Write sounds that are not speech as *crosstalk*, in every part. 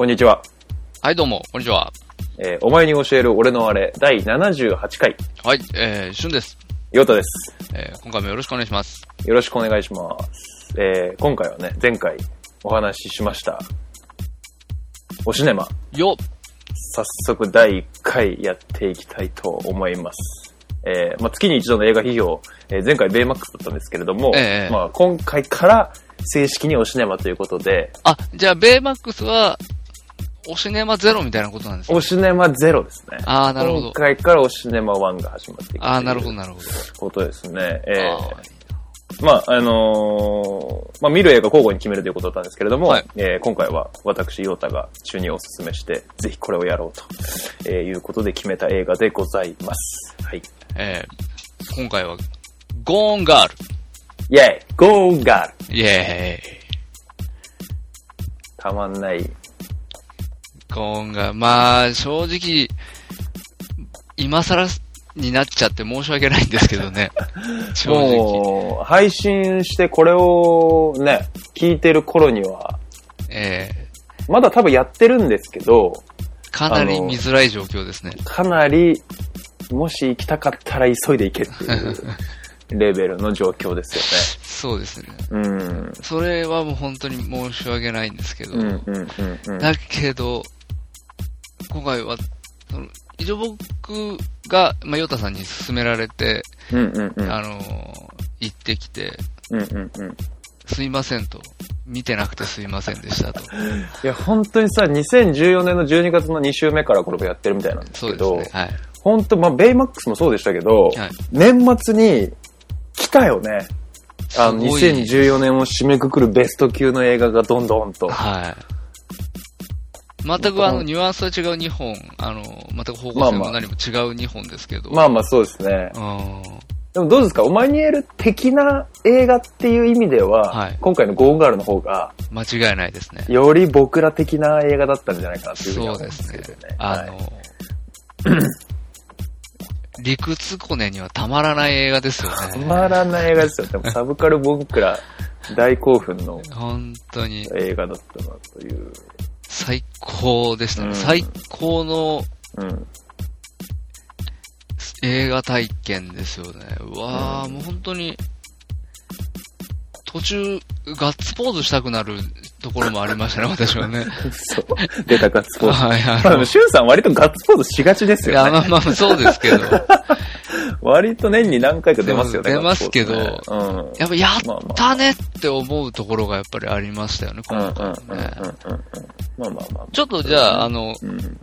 こんにちは。はい、どうも、こんにちは。えーお前に教える俺のあれ、第78回、はい、えー、しゅんです。ヨタです。えー、今回もよろしくお願いします。よろしくお願いします。えー今回はね、前回お話ししました、おシネマ、よ早速第1回やっていきたいと思います。えーまあ、月に一度の映画批評、えー前回ベイマックスだったんですけれども、ええまあ、今回から正式におシネマということで、あ、じゃあ、ベイマックスは、おシネマゼロみたいなことなんですかおシネマゼロですね。あーなるほど今回からおシネマ1が始まっていくあーなるほど、なるほど。ことですね。えーまあ、あのーまあ、見る映画交互に決めるということだったんですけれども、はいえー今回は私、ヨータが中におすすめして、ぜひこれをやろうと、えーいうことで決めた映画でございます。はい。えー、今回は、ゴーンガール。イェイゴーガールイェーイ。たまんない。ゴーンガール。まあ、正直、今更になっちゃって申し訳ないんですけどね。*laughs* 正直。もう、配信してこれをね、聞いてる頃には、えまだ多分やってるんですけど、ー、かなり見づらい状況ですね。かなり、もし行きたかったら急いで行けっていう *laughs* レベルの状況ですそうですね。よね。うん。それはもう本当に申し訳ないんですけど。うん、うん、うん、うん。だけど、今回は、その、一応僕が、まあ、ヨタさんに勧められて、うん、うん、うん。あのー行ってきて、うん、うん、うん。すいませんと。見てなくてすいませんでしたと。*laughs* いや、本当にさ、2014年の12月の2週目からこれをやってるみたいなんですけど、ね。はい。本当、まあ、ベイマックスもそうでしたけど、はい年末に来たよね。あの、すごい2014年を締めくくるベスト級の映画がどんどんと。はい。全くあの、ニュアンスは違う2本、あの、全く方向性も何も違う2本ですけど。まあまあそうですね。うん。でもどうですか？オマニエル的な映画っていう意味では、はい今回のゴーンガールの方が、間違いないですね。より僕ら的な映画だったんじゃないかなっていうふうには思うんそうですすけどね。。あの、*clears throat* 理屈コネにはたまらない映画ですよたね。まらない映画ですよ。でも *laughs* サブカル僕ら大興奮の本当に映画だったなという。最高でしたね。うん最高のうん。映画体験ですよね。うわー、うんもう本当に、途中、ガッツポーズしたくなるところもありましたね、*laughs* 私はね。そう。出たガッツポーズ。*laughs* はい、あまあ、の、シュンさん割とガッツポーズしがちですいや、よね。まあまあ、そうですけど。*laughs* 割と年に何回か出ますよね。うん出ますけどガッツポーズねやっぱ、やったねって思うところがやっぱりありましたよね、うん。うんうん今うんうんうん回ね。うん。まあまあまあ。ちょっとじゃあ、あの、うん。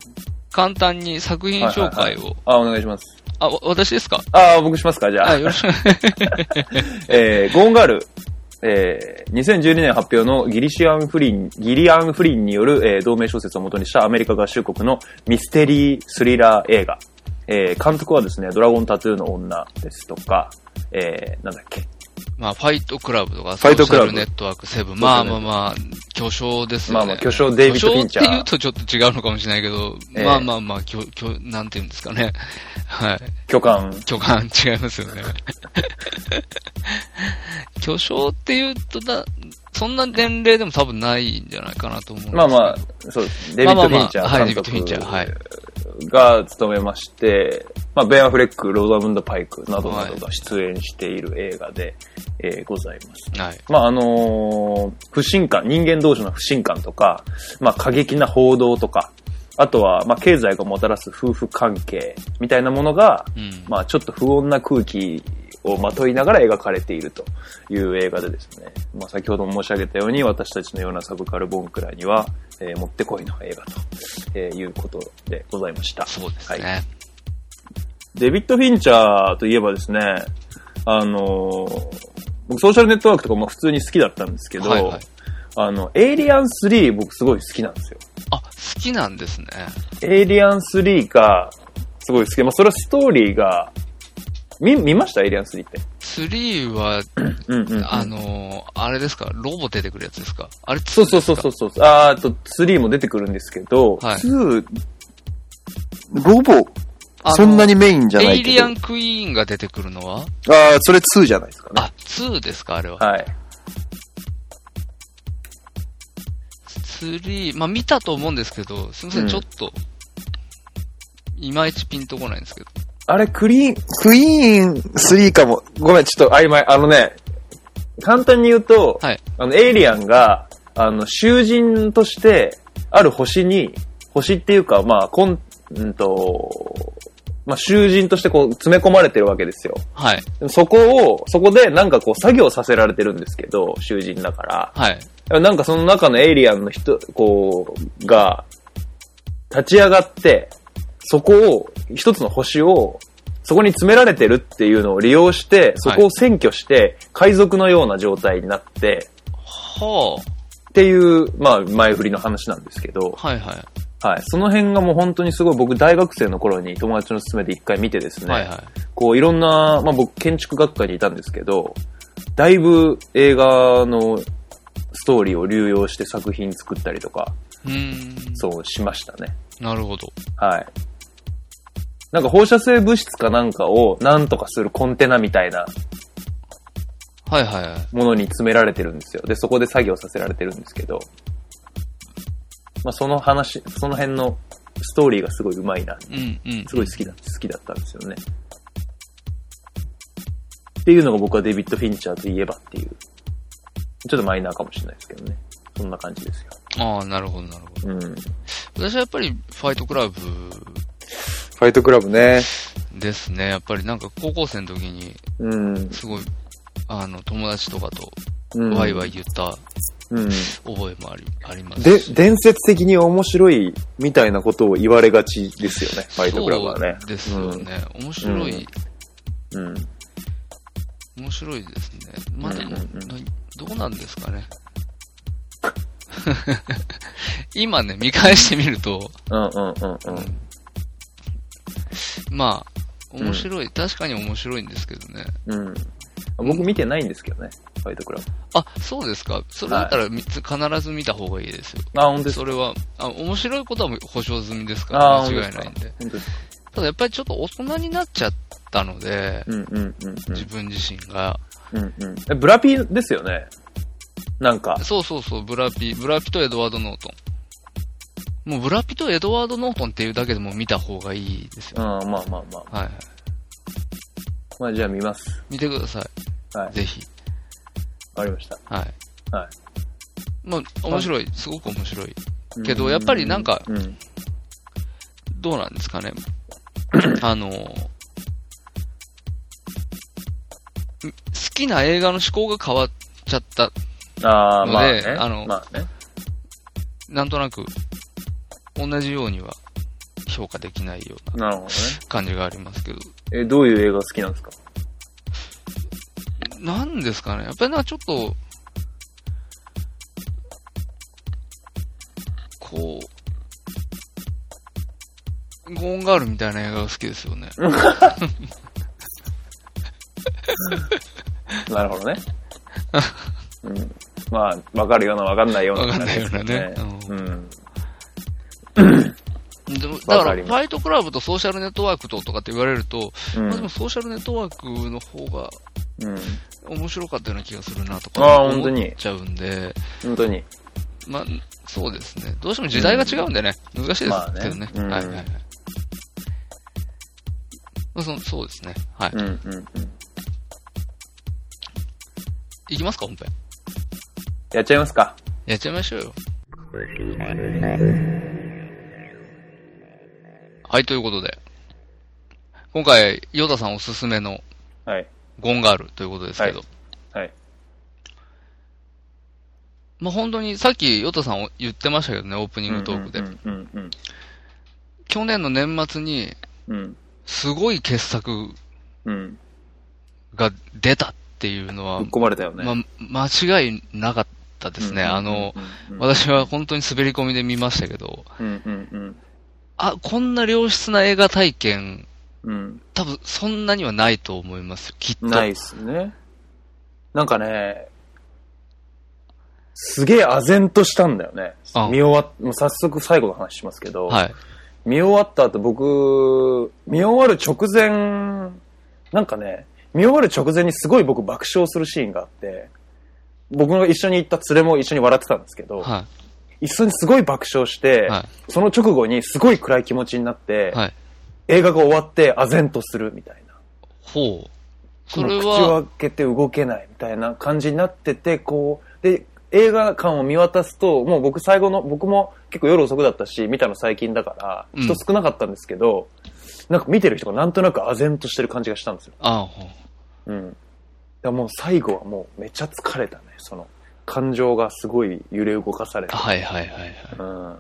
簡単に作品紹介を。あ、お願いします。あ、わ私ですか？あ、僕しますかじゃあ。あ、よろしく。*laughs* えー、ゴーンガール。えー、2012年発表のギリシアン・フリン、ギリアン・フリンによる、えー同名小説を元にしたアメリカ合衆国のミステリー・スリラー映画。えー、監督はですね、ドラゴンタトゥーの女ですとか、えー、なんだっけ。まあ、ファイトクラブとか、ファイトクラブネットワーク7。まあまあまあ、巨匠ですよね。まあまあ巨匠デイビッドフィンチャー巨匠って言うとちょっと違うのかもしれないけど、ええまあまあまあ、巨、巨、なんて言うんですかね。*laughs* はい。巨漢。巨漢違いますよね。*laughs* 巨匠って言うとだ、そんな年齢でも多分ないんじゃないかなと思う。まあまあ、そうです。デイビッド・フィンチャまあまあまあはいデイビッドフィンチャーはいが務めまして、まあ、ベン・アフレック、ローザムンド・パイクなどなどが出演している映画で、えーございます。はい。まあ、あのー不信感、人間同士の不信感とか、まあ、過激な報道とか、あとは、まあ、経済がもたらす夫婦関係みたいなものが、うん。まあ、ちょっと不穏な空気をまといながら描かれているという映画でですね、まあ、先ほども申し上げたように、私たちのようなサブカルボンクラには、えーもってこいの映画と、えーいうことでございました。そうですはいね。デビッド・フィンチャーといえばですね、あのー僕ソーシャルネットワークとかも普通に好きだったんですけど、はいはいあの、エイリアン3僕すごい好きなんですよ。あ、好きなんですね。エイリアン3がすごい好き。まあ、それはストーリーが、見、見ました？エイリアン3って。3は、うんうん、うん。あのーあれですか？ロボ出てくるやつですか？あれ、そうそうそうそうそう。あーあと、3も出てくるんですけど、はい2、ロボ、そんなにメインじゃないけど。エイリアンクイーンが出てくるのは？ああ、それ2じゃないですかね。あ、2ですか？あれは。はい。3、まあ見たと思うんですけど、すみません、うんちょっと、いまいちピンとこないんですけど。あれ、クリーン、クイーン3かも。ごめん、ちょっと曖昧。あのね、簡単に言うと、はい。あの、エイリアンが、あの、囚人として、ある星に、星っていうか、まあ、こん、うんと、まあ、囚人としてこう、詰め込まれてるわけですよ。はい。そこを、そこでなんかこう、作業させられてるんですけど、囚人だから。はい。なんかその中のエイリアンの人、こう、が、立ち上がって、そこを、一つの星を、そこに詰められてるっていうのを利用して、そこを占拠して、海賊のような状態になって、はっていう、まあ、前振りの話なんですけど、あ。はいはい。はい。その辺がもう本当にすごい、僕大学生の頃に友達の勧めで一回見てですね、はいはい。こういろんな、まあ僕建築学科にいたんですけど、だいぶ映画のストーリーを流用して作品作ったりとか、うーん。そうしましたね。なるほど。はい。なんか放射性物質かなんかをなんとかするコンテナみたいなはいはいはい。ものに詰められてるんですよ。で、そこで作業させられてるんですけど、まあその話、その辺のストーリーがすごい上手いな。うんうん。すごい好きだ、好きだったんですよね。っていうのが僕はデビッド・フィンチャーといえばっていう。ちょっとマイナーかもしれないですけどね。そんな感じですよ。ああ、なるほどなるほど。うん。フ私はやっぱりファイトクラブァイトクラブね。ですね。やっぱりなんか高校生の時に、うん。すごい、あの、友達とかとうん。ワイワイ言ったうん。覚えもあり、ありますで、し。伝説的に面白いみたいなことを言われがちですよね。ファイトクラブはね。ですよね。面白い、うん。面白いですね。まあでも、どうなんですかね。*laughs* 今ね、見返してみると、うんうんうんうん。まあ、面白い、確かに面白いんですけどね。うん。僕見てないんですけどね。ファイトクラブ。あ、そうですか。それだったらみつ必ず見た方がいいですよ。あ、本当ですか？それは、あ面白いことは保証済みですかあら、あ、間違いないんで。でただやっぱりちょっと大人になっちゃったので、うんうんうんうん。自分自身が。うんうん。え、ブラピーですよね？なんか。そうそうそう、ブラピ、ブラピとエドワード・ノートン。もうブラピとエドワード・ノートンっていうだけでも見た方がいいですうん、よ。まあまあまあ。はいはい。まあじゃあ見ます。見てくださはいい。。ぜひ。わかりました。はい。はい。まあ、面白い。すごく面白い。けどやっぱりなんかうん。どうなんですかね。*coughs* あの、好きな映画の思考が変わっちゃった。ああ、のでまあね。あのまあね。なんとなく、同じようには評価できないような。感じがありますけど。え、どういう映画好きなんですか？なんですかね。やっぱりなんかちょっと、こう、ゴーンガールみたいな映画が好きですよね。*laughs* なるほどね。*laughs* うん。まあ、わかるようなわかんないような感じですよわかんないようなねうん。だから、ファイトクラブとソーシャルネットワークととかって言われると、うんまあでもソーシャルネットワークの方がうん。面白かったような気がするなとあかあ本当に思っちゃうんで、本当に。まあ、そうですね。どうしても時代が違うんでね、難しいですまあねけどね。うんはいはいはい。まあ、そそうですね。はい。うん、うん、うん。いきますか、本編。やっちゃいますか。やっちゃいましょうよ。はい、ということで。今回、ヨダさんおすすめのはい。ゴンガールということですけど。はい。まあ本当に、さっきヨタさん言ってましたけどね、オープニングトークで。うん、うん、うん。去年の年末に、うん。すごい傑作うん。が出たっていうのはぶっ、込まれたよね。まあ、間違いなかったですね。あの、、うん、私は本当に滑り込みで見ましたけど、うん、うん、うん。あ、こんな良質な映画体験、うん。多分そんなにはないと思いますよ、きっと。ないっすね。なんかね、すげえ唖然としたんだよねあ。見終わっ、もう早速最後の話しますけど、はい。見終わった後僕、見終わる直前、なんかね、見終わる直前にすごい僕爆笑するシーンがあって、僕が一緒に行った連れも一緒に笑ってたんですけど、は一緒にすごい爆笑して、はその直後にすごい暗い気持ちになって、はい。映画が終わって唖然とするみたいな。ほう。それもう口をは、開けて動けないみたいな感じになってて、こう、で、映画館を見渡すと、もう僕最後の、僕も結構夜遅くだったし、見たの最近だから、うん人少なかったんですけど、なんか見てる人がなんとなく唖然としてる感じがしたんですよ。あほう。うん。もう最後はもうめっちゃ疲れたね。その、感情がすごい揺れ動かされて。はいはいはいはい。うん。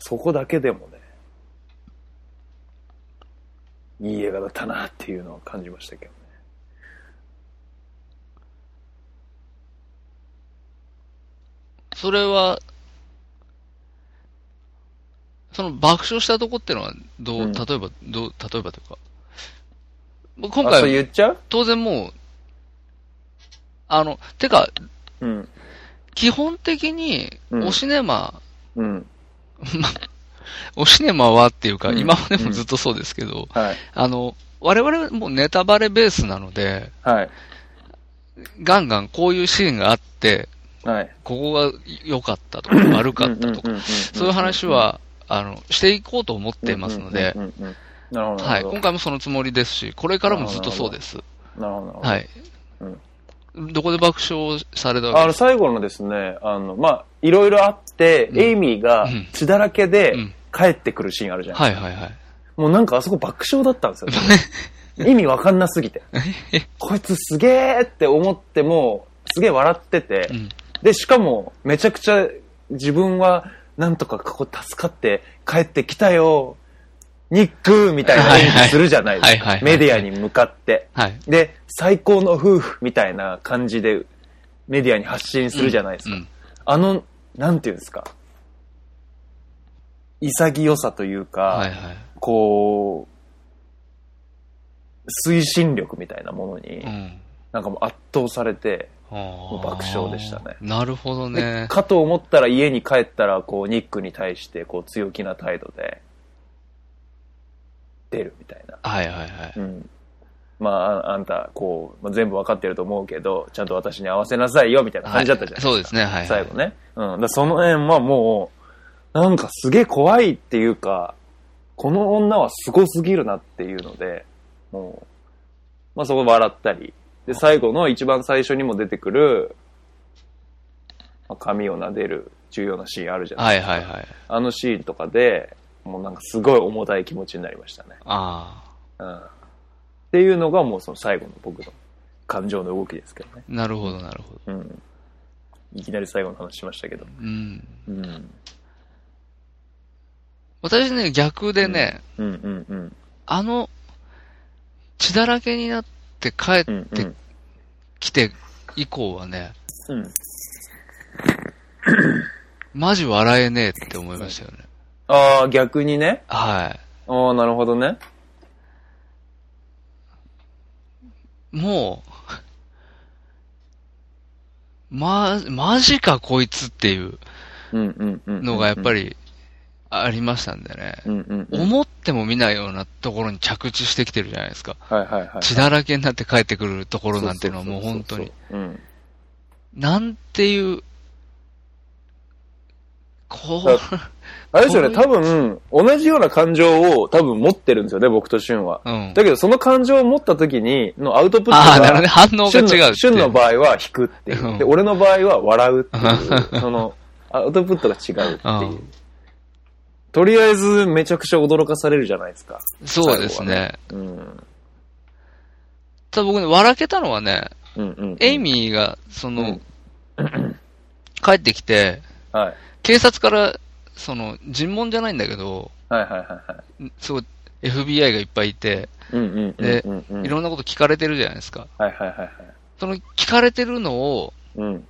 そこだけでもね、いい映画だったなっていうのを感じましたけどね。それは、その爆笑したとこってのは、どう、うん例えば、どう、例えばというか。今回、当然もう、あの、てか、うん。基本的に、うんおシネマ、うん。おシネマはっていうか、うん今までもずっとそうですけど、はい。あの、我々はもうネタバレベースなので、はい。ガンガンこういうシーンがあって、はい。ここが良かったとか悪かったとか、そういう話は、あの、していこうと思っていますので。はい。今回もそのつもりですし、これからもずっとそうです。なるほど。なるほど。はい。どこで爆笑されたあの、わけ？です最後のですね、あの、まあ、いろいろあって、うんエイミーがうん血だらけでうん帰ってくるシーンあるじゃないはいはいはい。もうなんかあそこ爆笑だったんですよ、ね。*laughs* 意味わかんなすぎて。*laughs* こいつすげーって思っても、すげー笑ってて、うん。で、しかも、めちゃくちゃ自分は、なんとかここ助かって帰ってきたよ、ニックみたいな演技するじゃないですか。メディアに向かって。はい。で、最高の夫婦みたいな感じで、メディアに発信するじゃないですか。うん。あの、なんていうんですか。潔さというか、はいはい。こう、推進力みたいなものに、うん。なんかもう圧倒されて、もう爆笑でしたねなるほどでね。かと思ったら家に帰ったら、こう、ニックに対して、こう、強気な態度で、出るみたいな。はいはいはい。うん。まあ、ああんた、こう、まあ、全部わかってると思うけど、ちゃんと私に合わせなさいよ、みたいな感じだったじゃないですか。そうですね、はい、はい。最後ね。うん。だその辺はもう、なんかすげえ怖いっていうか、この女はすごすぎるなっていうので、もう、まあそこ笑ったり。で、最後の一番最初にも出てくる、まあ、髪を撫でる重要なシーンあるじゃないですか。はいはいはい。あのシーンとかで、もうなんかすごい重たい気持ちになりましたね。ああ。うん。っていうのがもうその最後の僕の感情の動きですけどね。なるほどなるほど。うん。いきなり最後の話しましたけど。うん。うん。私ね、逆でね、うんうんうん。あの、血だらけになって帰っうんてきて以降はね、うん。マジ笑えねえって思いましたよね。ああ、逆にね。はい。ああ、なるほどね。もう、ま、マジかこいつっていううんうんうん。のがやっぱり。りありましたんでね。うんうんうん。思っても見ないようなところに着地してきてるじゃないですか。はいはいはい。血だらけになって帰ってくるところなんていうのはもう本当に。うん。なんていう、こだう、あれですよね、多分、同じような感情を多分持ってるんですよね、僕と俊は。うん。だけど、その感情を持った時に、のアウトプットああ、なるほどがね。、反応が違うっていう。俊の場合は引くっていうう。んで、俺の場合は笑うっていう、*laughs* その、アウトプットが違うっていううん。とりあえず、めちゃくちゃ驚かされるじゃないですか。そうですね。うん。ただ僕ね、笑けたのはね、うんうん。エイミーが、その、うん帰ってきて、はい。警察から、その、尋問じゃないんだけど、はいはいはいはい。すごい、FBI がいっぱいいて、で。いろんなこと聞かれてるじゃないですか。はいはいはいはい。その、聞かれてるのを、うん。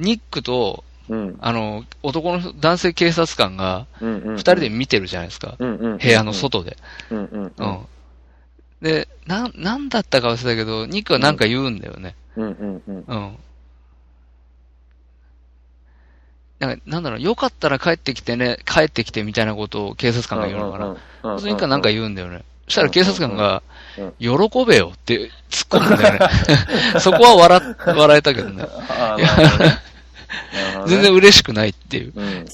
ニックと、うん。あの、男の人、男性警察官が。二人で見てるじゃないですか。うんうん。部屋の。外で。で、なん、なんだったか忘れたけど、ニックはなんか言うんだよね。うんうんうん。うん。なんか、なんだろう、よかったら帰ってきてね、帰ってきてみたいなことを警察官が言うのかな。なそれかなんか言うんだよね。そしたら警察官がうん、喜べよって突っ込むんだよね。*laughs* そこは笑っ、笑えたけ *laughs* どね。全然嬉しくないっていう。うん。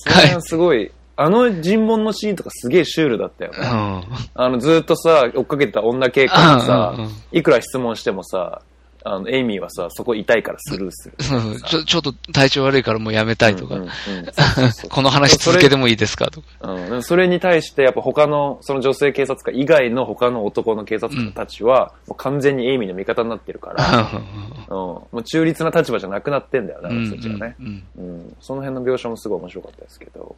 すごい、あの尋問のシーンとかすげえシュールだったよね。うん。あの、ずーっとさ、追っかけてた女警官がさいくら質問してもさ、あの、エイミーはさ、そこ痛いからスルーする。ちょ、ちょっと体調悪いからもうやめたいとか。この話続けてもいいですかとか。うん、それに対して、やっぱ他の、その女性警察官以外の他の男の警察官たちは、もう完全にエイミーの味方になってるから、うん、もう中立な立場じゃなくなってんだよね、あの人たちがね。うん。うん、その辺の描写もすごい面白かったですけど、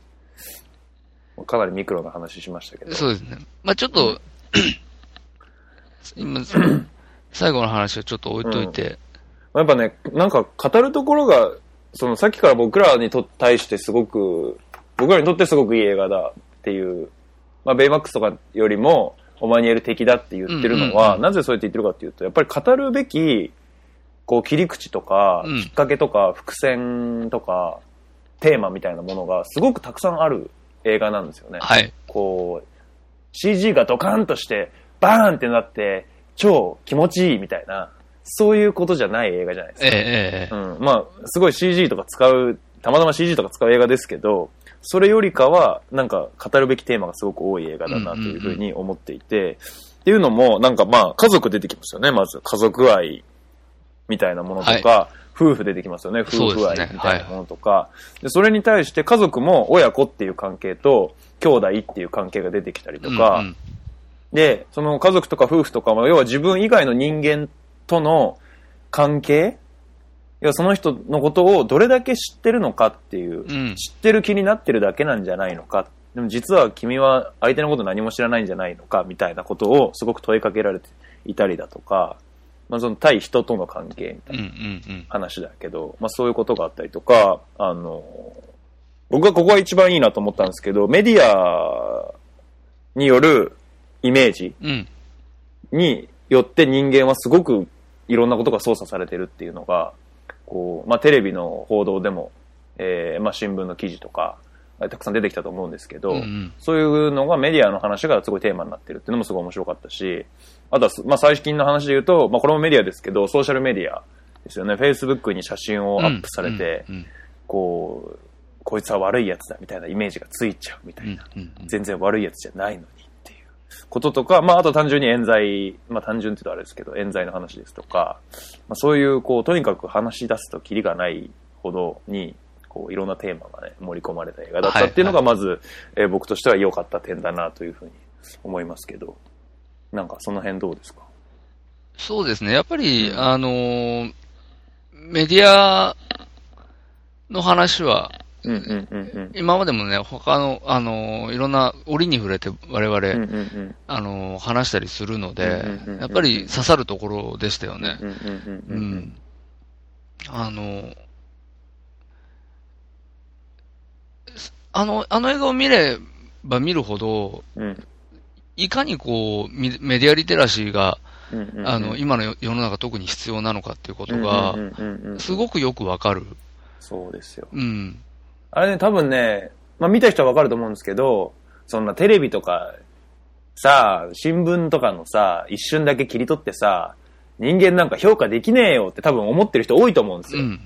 かなりミクロな話しましたけど。そうですね。まあちょっと、今、最後の話をちょっと置いといて、やっぱね、なんか語るところが、そのさっきから僕らにと対してすごく、僕らにとってすごくいい映画だっていう、まあベイマックスとかよりも、お前に言える敵だって言ってるのは、なぜそうやって言ってるかっていうと、やっぱり語るべき、こう切り口とか、うんきっかけとか、伏線とか、テーマみたいなものがすごくたくさんある映画なんですよね。はい。こう、CG がドカンとして、バーンってなって、超気持ちいいみたいな、そういうことじゃない映画じゃないですか。ええええうん。まあ、すごい CG とか使う、たまたま CG とか使う映画ですけど、それよりかは、なんか語るべきテーマがすごく多い映画だなというふうに思っていて、っていうのも、なんかまあ、家族出てきますよね、まず。家族愛みたいなものとか、夫婦出てきますよね、夫婦愛みたいなものとか。でそれに対して家族も親子っていう関係と、兄弟っていう関係が出てきたりとか、うんうんで、その家族とか夫婦とかも、要は自分以外の人間との関係？要はその人のことをどれだけ知ってるのかっていう、うん知ってる気になってるだけなんじゃないのか。でも実は君は相手のこと何も知らないんじゃないのかみたいなことをすごく問いかけられていたりだとか、まあその対人との関係みたいなうんうんうん。話だけど、まあそういうことがあったりとか、あの、僕はここが一番いいなと思ったんですけど、メディアによるイメージうん。によって人間はすごくいろんなことが操作されてるっていうのが、こう、まあテレビの報道でも、えーまあ新聞の記事とか、たくさん出てきたと思うんですけど、うんうんそういうのがメディアの話がすごいテーマになってるっていうのもすごい面白かったし、あとはす、まあ最近の話で言うと、まあこれもメディアですけど、ソーシャルメディアですよね。Facebook に写真をアップされて、うんこう、こいつは悪いやつだみたいなイメージがついちゃうみたいな。うんうんうん全然悪いやつじゃないのにこととか、まああと単純に冤罪、まあ単純って言うとあれですけど、冤罪の話ですとか、まあそういうこう、とにかく話し出すとキリがないほどに、こういろんなテーマがね、盛り込まれた映画だったっていうのがまず、えー僕としては良かった点だなというふうに思いますけど、なんかその辺どうですか？そうですね。やっぱり、うん。あのーメディアの話は、うんうんうんうん。今までもね、他の、あのーいろんな折に触れて我々、うんうんうんあのー話したりするのでうんうんうんうん、やっぱり刺さるところでしたよね。うんうんうんううんうんん。あの、あの、あの映画を見れば見るほど、うんいかにこう、ミメディアリテラシーが、うんうんうんあの、今の世世の中特に必要なのかっていうことがすごくよくわかる。そうですよ。うん。あれね、多分ね、まあ見た人はわかると思うんですけど、そんなテレビとか、さあ、新聞とかのさ、一瞬だけ切り取ってさ、人間なんか評価できねえよって多分思ってる人多いと思うんですよ。うん。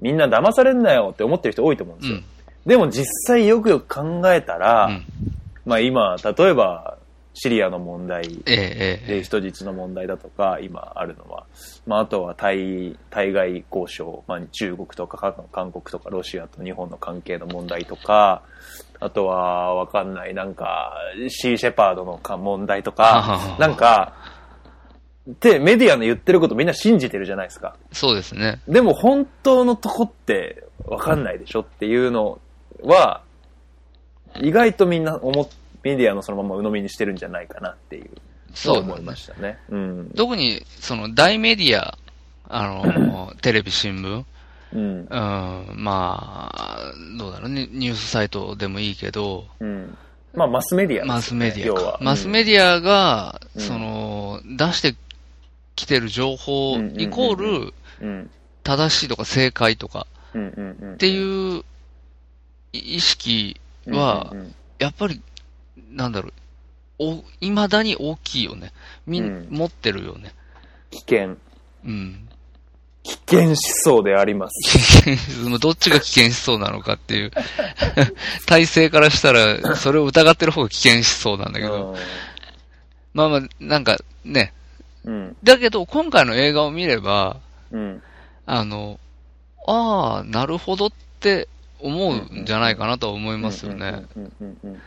みんな騙されんなよって思ってる人多いと思うんですよ。うん。でも実際よくよく考えたら、うんまあ今、例えば、シリアの問題でえ。人質の問題だとか、今あるのは、まあ、あとは対、対外交渉、まあ、中国とか韓韓国とかロシアと日本の関係の問題とか、あとは、わかんない、なんか、シー・シェパードのか問題とか、なんか、で、メディアの言ってることみんな信じてるじゃないですか。そうですね。でも本当のとこってわかんないでしょっていうのは、意外とみんな思っメディアのそのまま鵜呑みにしてるんじゃないかなっていうそう思いましたね。うん。特に、その、大メディア、あの、*coughs* テレビ、新聞、うん。うん、まあ、どうだろうね、ニュースサイトでもいいけど、うん。まあ、マスメディアね、マスメディア。マスメディアが、うんその、出してきてる情報イコール、うん。正しいとか正解とか。っっていう意識はやっぱり、なんだろう、お、未だに大きいよね。みん、うん持ってるよね。危険。うん。危険思想であります。*laughs* 危険どっちが危険思想なのかっていう。*laughs* 体制からしたら、それを疑ってる方が危険思想なんだけど。まあまあ、なんかね。うん。だけど、今回の映画を見れば、うん。あの、ああ、なるほどって思うんじゃないかなとは思いますよね。うん。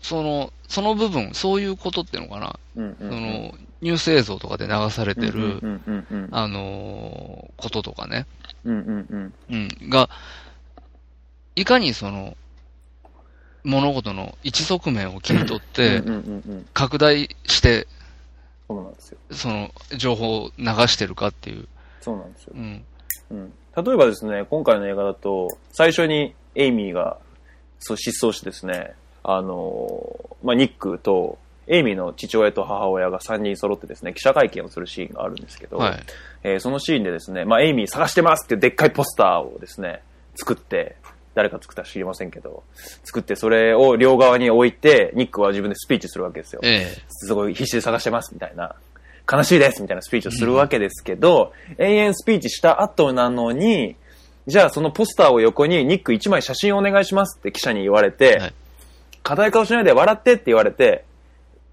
その、その部分、そういうことっていうのかな。うん。その、ニュース映像とかで流されてる、うん。うん。うん。あのーこととかね。うん。うん。うん。うん。が、いかにその、物事の一側面を切り取って。拡大して、そうなんですよ。その、情報を流してるかっていう。そうなんですよう。ん。うん。例えばですね、今回の映画だと、最初にエイミーが、そう、失踪してですね、あのー、まあ、ニックと、エイミーの父親と母親が3人揃ってですね、記者会見をするシーンがあるんですけど、はい。えーそのシーンでですね、まあ、エイミー探してますってでっかいポスターをですね、作って、誰か作ったか知りませんけど、作ってそれを両側に置いて、ニックは自分でスピーチするわけですよ。えすごい必死で探してますみたいな、悲しいですみたいなスピーチをするわけですけど、延々スピーチした後なのに、じゃあそのポスターを横にニック1枚写真お願いしますって記者に言われて、はい硬い顔しないで笑ってって言われて、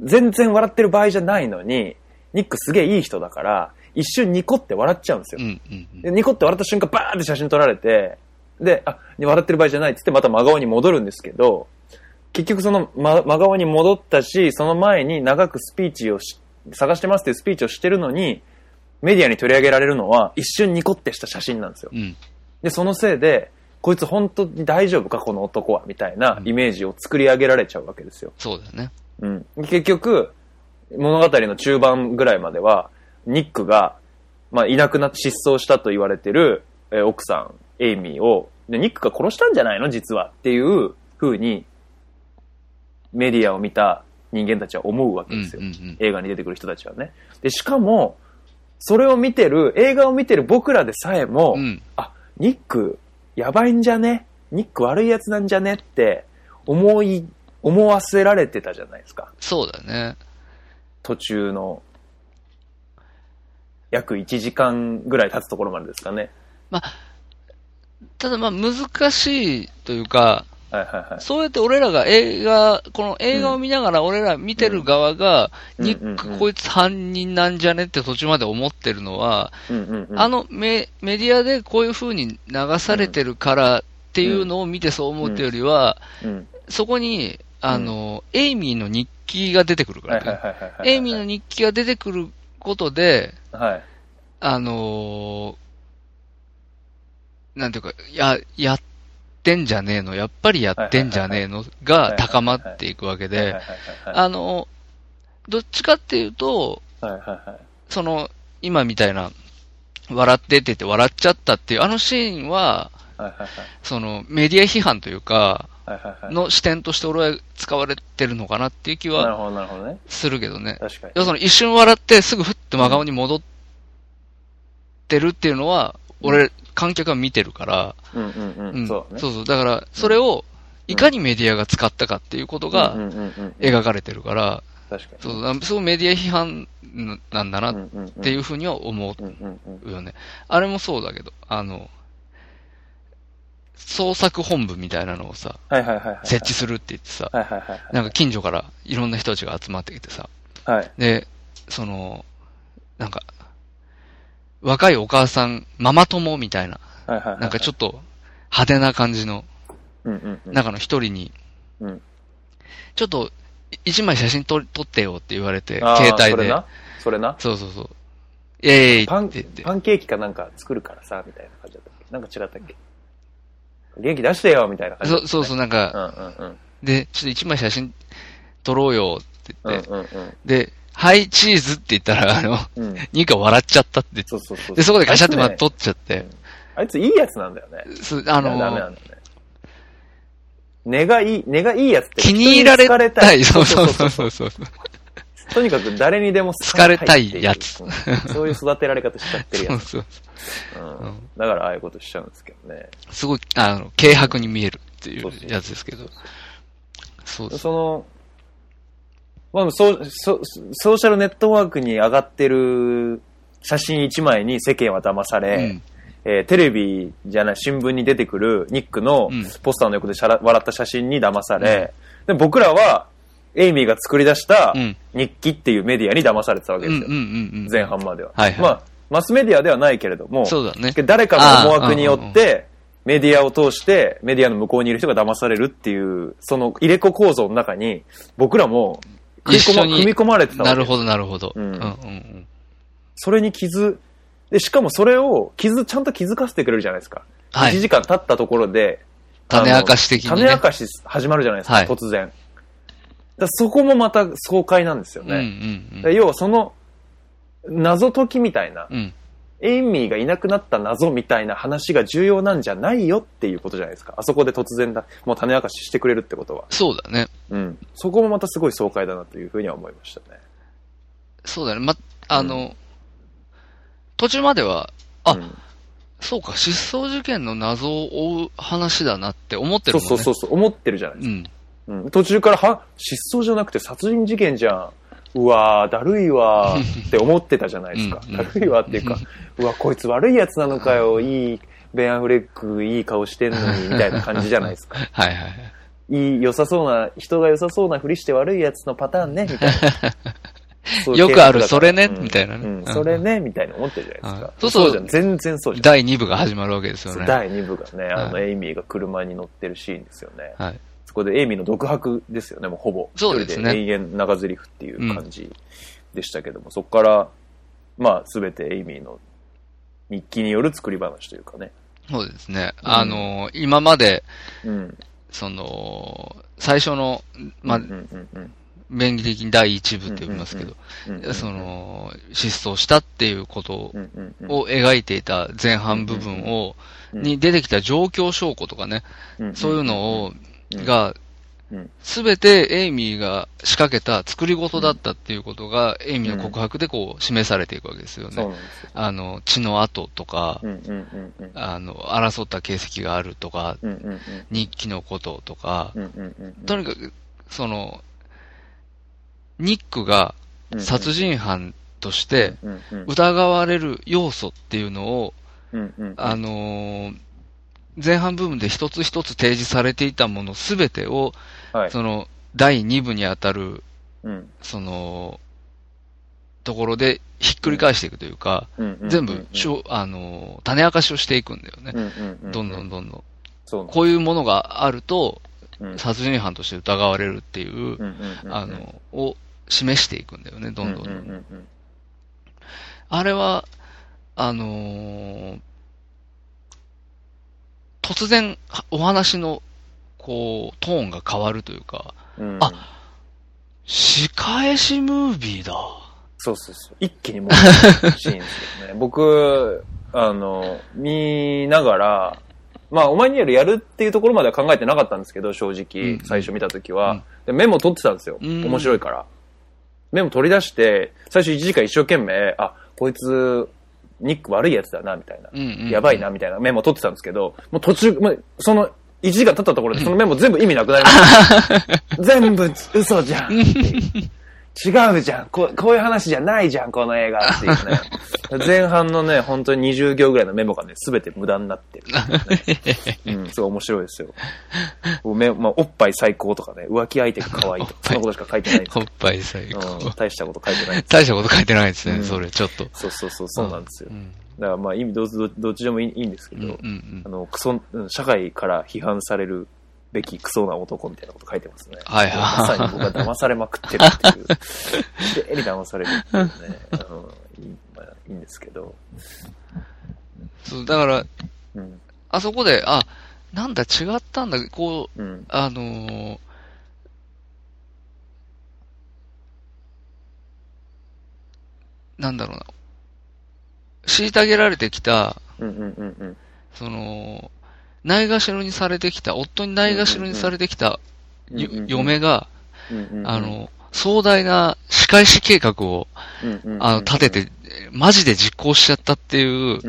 全然笑ってる場合じゃないのに、ニックすげえいい人だから、一瞬ニコって笑っちゃうんですよえ。うんうんうん。で、ニコって笑った瞬間、バーって写真撮られて、で、あ、笑ってる場合じゃないって言って、また真顔に戻るんですけど、結局その、ま、真顔に戻ったし、その前に長くスピーチをし、探してますっていうスピーチをしてるのに、メディアに取り上げられるのは、一瞬ニコってした写真なんですよ。うん。で、そのせいで、こいつ本当に大丈夫か、この男は、みたいなイメージを作り上げられちゃうわけですよ。そうだよね。うん。結局、物語の中盤ぐらいまでは、ニックが、まあ、いなくなって失踪したと言われてる、えー奥さん、エイミーを、で、ニックが殺したんじゃないの？実は。っていう風に、メディアを見た人間たちは思うわけですよ。映画に出てくる人たちはね。で、しかも、それを見てる、映画を見てる僕らでさえも、うん。あ、ニック、やばいんじゃね？ニック悪いやつなんじゃね？って、思い、思わせられてたじゃないですか。そうだよね。途中の、約1時間ぐらい経つところまでですかね。ただまあ難しいというか、はいはいはい。そうやって俺らが映画、この映画を見ながら俺ら見てる側が、うんニックこいつ犯人なんじゃねって途中まで思ってるのは、うんうんうん、あのメメディアでこういう風に流されてるからっていうのを見てそう思うっていうよりは、うん、そこに、あの、エイミーの日記が出てくるかはいらね。はいはいはいはい。エイミーの日記が出てくることで、はい。あのーなんていうか、や、やってんじゃねえの、やっぱりやってんじゃねえのが高まっていくわけで、あの、どっちかっていうと。その、今みたいな、笑ってって言って笑っちゃったっていう、あのシーンは。その、メディア批判というか。の視点として俺は使われてるのかなっていう気は。するけどね。確かに。要するに一瞬笑ってすぐふって真顔に戻ってるっていうのは、俺、観客は見てるから、うんうんう。うんんそう。そう。だから、それを、いかにメディアが使ったかっていうことが描かれてるから、確かに。そうそう、メディア批判なんだなっていうふうには思うよね。あれもそうだけど、あの、創作本部みたいなのをさ。設置するって言ってさ。なんか近所からいろんな人たちが集まってきてさ、はい。で、その、なんか、若いお母さん、ママ友みたいな、はいはいはい。なんかちょっと派手な感じのうんうんうん。中の一人に、うんちょっと、い一枚写真撮撮ってよって言われて、携帯で。それな？それな？そうそうそう。イェーイパン。パンケーキかなんか作るからさ、みたいな感じだったっけ？なんか違ったっけ？元気出してよ、みたいな感じね。そそうそう、なんうか、んうんうん。で、ちょっと一枚写真撮ろうよってうん言って、うんうん。で、はい、チーズって言ったら、あの、うん。ニカ笑っちゃったってそうそうそう。で、そこでガシャってまあいつね撮っちゃって、あいついいやつなんだよね。すあのダメなんだよね。根がいい、根がいいやつって。気に入られたい。そうそそううそそううそうそう。*laughs* とにかく誰にでも好かれたいやつそういう育てられ方しちゃってるやつ。そううんだからああいうことしちゃうんですけどね。すごい、あの、軽薄に見えるっていそうやつですけど。そうです。その、まあ、ソソソーシャルネットワークに上がってる写真一枚に世間は騙され、うん。えーテレビじゃない、新聞に出てくるニックのうんポスターの横でしゃら笑った写真に騙され、で僕らは、エイミーが作り出したうん日記っていうメディアに騙されてたわけですよ。うんうんうんうん。前半までは。はいはいまあ、マスメディアではないけれども、そうだね。誰かの思惑によって、メディアを通して、メディアの向こうにいる人が騙されるっていう、その入れ子構造の中に、僕らも一緒に組み込まれてたなるほど、なるほど。ううんんうんうん。それに気づ、で、しかもそれを気づ、ちゃんと気づかせてくれるじゃないですか。はい1時間経ったところで、種明かし的にね種明かし始まるじゃないですか、はい突然。だそこもまた爽快なんですようんうね。んだから要はその、謎解きみたいな、うん。うん。エイミーがいなくなった謎みたいな話が重要なんじゃないよっていうことじゃないですか。あそこで突然だ、もう種明かししてくれるってことは。そうだね。うん。そこもまたすごい爽快だなというふうには思いましたね。そうだね。ま、あの、途中までは、あうんそうか、失踪事件の謎を追う話だなって思ってるもんね。そうそうそうそう、思ってるじゃないですか。うん。うん、途中から、は、失踪じゃなくて殺人事件じゃん。うわー、だるいわーって思ってたじゃないですか。うんだるいわっていうか、うわ、こいつ悪いやつなのかよ、いい、ベンアフレックいい顔してんのに、みたいな感じじゃないですか。*laughs* はいはいはい。いい、良さそうな、人が良さそうなふりして悪いやつのパターンね、みたいな。*laughs* よくあるそれねうんみたいなねうん、それね、みたいな思ってるじゃないですかは。いそうそうじゃん、全然そうじゃん。第2部が始まるわけですよね。第2部がね、あの、はエイミーが車に乗ってるシーンですよね。はい。そこでエイミーの独白ですよね、もうほぼ。そうですね。永遠長台詞っていう感じでしたけども、そこから、まあ、すべてエイミーの日記による作り話というかね。そうですね。うん。あの、今まで、うん。その、最初の、まあうん、うんうん便宜的に第1部って呼びますけど、うんうんうんそ、の、失踪したっていうことうんうんうんを描いていた前半部分を、に出てきた状況証拠とかね、そういうのを、うんがうん、すべてエイミーが仕掛けた作り事だったっていうことが、エイミーの告白でこう、示されていくわけですよね。あの、血の跡とかあの、争った形跡があるとか、日記のこととかとにかく、その、ニックが殺人犯として疑われる要素っていうのを、あのー前半部分で一つ一つ提示されていたものすべてを、はい。その、第2部にあたる、うん。その、ところでひっくり返していくというか、全部、しょあのー種明かしをしていくんだよね。どんどんどんどん。こういうものがあると、うん。殺人犯として疑われるっていう、あの、を示していくんだよね、どんどん。あれは、あのー突然、お話の、こう、トーンが変わるというか、うんあ仕返しムービーだ。そうそうそう。一気にもう、*laughs* シーンですよね。僕、あの、見ながら、まあ、お前にやるやるっていうところまでは考えてなかったんですけど、正直、うん最初見たときは、うんで。メモ取ってたんですよ。うん面白いから。メモ取り出して、最初1時間一生懸命、あ、こいつ、ニック悪いやつだな、みたいな。うんうんうんやばいな、みたいなメモ取ってたんですけど、もう途中、もうその、1時間経ったところでそのメモ全部意味なくなりました。*laughs* 全部嘘じゃん。違うじゃんこう。こういう話じゃないじゃん、この映画っていうね。*laughs* 前半のね、本当に20行ぐらいのメモがね、すべて無駄になってる、*laughs* うん、すごい面白いですよ。めまあ、おっぱい最高とかね、浮気相手が可愛いとか、*laughs* そんなことしか書いてないんですおっぱい最高。うん、大したこと書いてない大したこと書いてないですね、うんそれ、ちょっと。そうそうそう、そうなんですよう。ん。だからまあ意味どどどっちでもいいんですけど、うんうんうん。あの、クソ、うん社会から批判されるべきクソな男みたいなこと書いてますね。はいはいまさに僕は騙されまくってるっていう。綺麗に騙されるっていうね。あのいいまあ、いいんですけど。そう、だから、うん。あそこで、あ、なんだ、違ったんだ、こう、うん。あのーなんだろうな。虐げられてきた、うんうんうんうん。その、ないがしろにされてきた、夫にないがしろにされてきた、嫁が、あ、の、壮大な仕返し計画を、あの、立てて、マジで実行しちゃったっていう、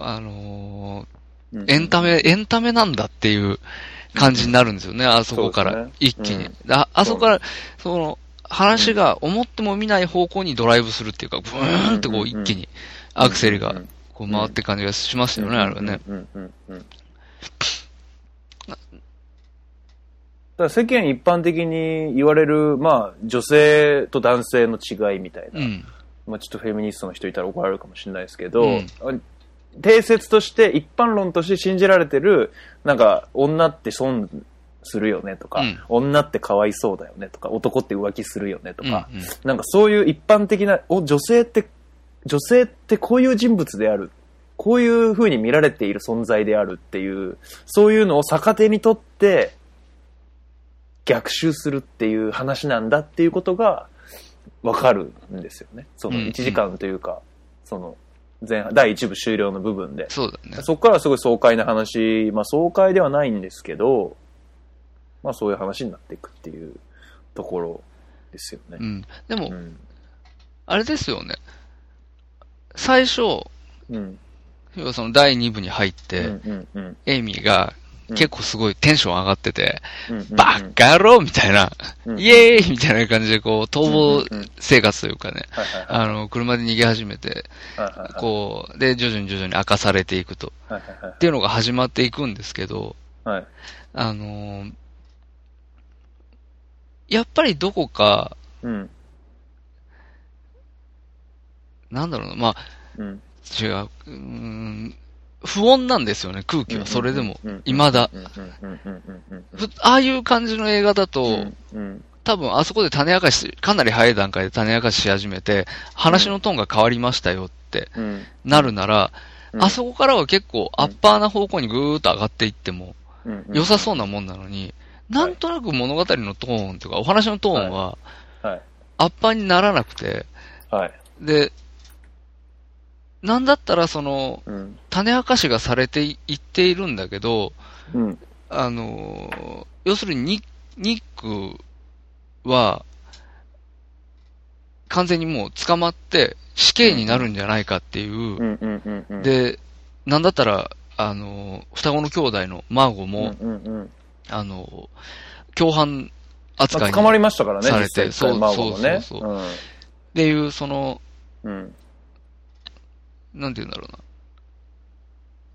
あのエンタメ、エンタメなんだっていう感じになるんですよね、あそこから一気に。うん。ああそこから、その、話が思っても見ない方向にドライブするっていうか、ブーンってこう一気にアクセルがこう回って感じがしましたよね、あれはね。だ世間一般的に言われる、まあ、女性と男性の違いみたいな、うん。まあ、ちょっとフェミニストの人いたら怒られるかもしれないですけど、うん定説として、一般論として信じられてる、なんか、女って損するよねとか、うん女ってかわいそうだよねとか、男って浮気するよねとか、うんうんなんかそういう一般的な、お、女性って、女性ってこういう人物である。こういう風に見られている存在であるっていう、そういうのを逆手にとって、逆襲するっていう話なんだっていうことが、わかるんですよね。そのうんうん1時間というか、その、前半、第1部終了の部分で。そうだね。そこからはすごい爽快な話、まあ爽快ではないんですけど、まあそういう話になっていくっていうところですよねう。ん。でもう、ん。あれですよね。最初、うん。要はその第2部に入っうて、んうんうんエイミーが結構すごいテンション上がってて、うんうんうんバッカ野郎みたいな、うんイエーイみたいな感じでこう、逃亡生活というかね、あの、車で逃げ始めて、はいはいはいこう、で、徐々に徐々に明かされていくと。はいはいはいっていうのが始まっていくんですけど、はい。あのーやっぱりどこか、うん。なんだろうな、まあ、うん。違う、うーん、不穏なんですよね、空気は。それでも、未だ。うんうんうんうんうんうんふああいう感じの映画だと、多分あそこで種明かし、かなり早い段階で種明かしし始めて、話のトーンが変わりましたよってうんなるなら、うんあそこからは結構アッパーな方向にぐーっと上がっていっても良さそうなもんなのに、なんとなく物語のトーンというか、お話のトーンははい。アッパーにならなくて、はい。で、なんだったらその、うん。種明かしがされていいっているんだけど、うん。あのー要するにニ、ニックは、完全にもう捕まって死刑になるんじゃないかっていう、で、なんだったら、あのー双子の兄弟のマーゴうんも。あのー共犯扱いに、まあ捕まりましたからね、されて実際一回孫もね。そうそうっていう、その、うん。うん。なんて言うんだろうな。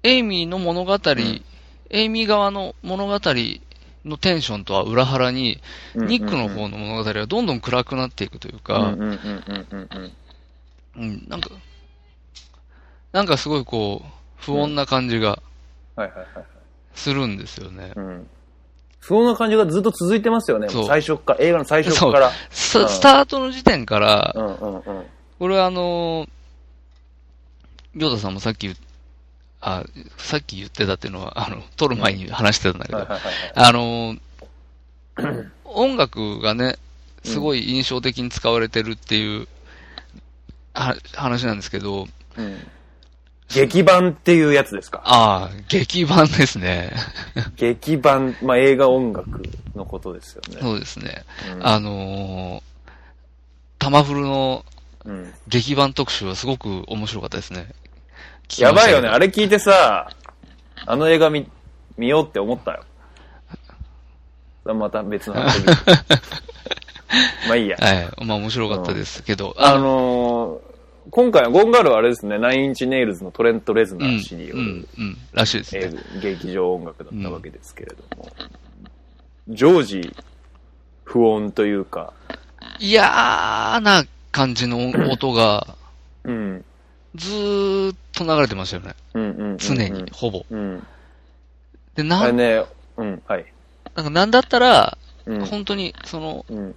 エイミーの物語、んエイミー側の物語のテンションとは裏腹に、うんニックの方の物語はどんどん暗くなっていくといううんか、うんなんか、なんかすごいこう、不穏な感じが。するんですよね。うん。不穏な感じがずっと続いてますよね。最初から、映画の最初から。うんススタートの時点から。これはあのー、ヨダさんもさっき言っあ、さっき言ってたっていうのは、あの、撮る前に話してたんだけど、はいはいはいあのー、音楽がね、すごい印象的に使われてるっていう、は話なんですけど、はい。うん。劇版っていうやつですか？ああ、劇版ですね。*laughs* 劇版、まあ映画音楽のことですよね。そうですね。うんあのー、タマフルのうん。劇版特集はすごく面白かったですね。やばいよね。あれれ聞いてさ、あの映画見、見ようって思ったよ。また別の話。で *laughs* まあいいや。はい。まあ面白かったですけど、あのー、今回はゴンガールはあれですね、ナインチネイルズのトレント・レズナうん、ー氏による、うん、うん、らしいですえね。ー劇場音楽だったわけですけれども、常時不穏というか、嫌な感じの音が。うん、ずーっと流れてましたよね。うん、うんうんうん。常に、ほぼ。うん。で、あなん、れね、うん、はい。なんかなんだったら、うん。本当に、その、うん。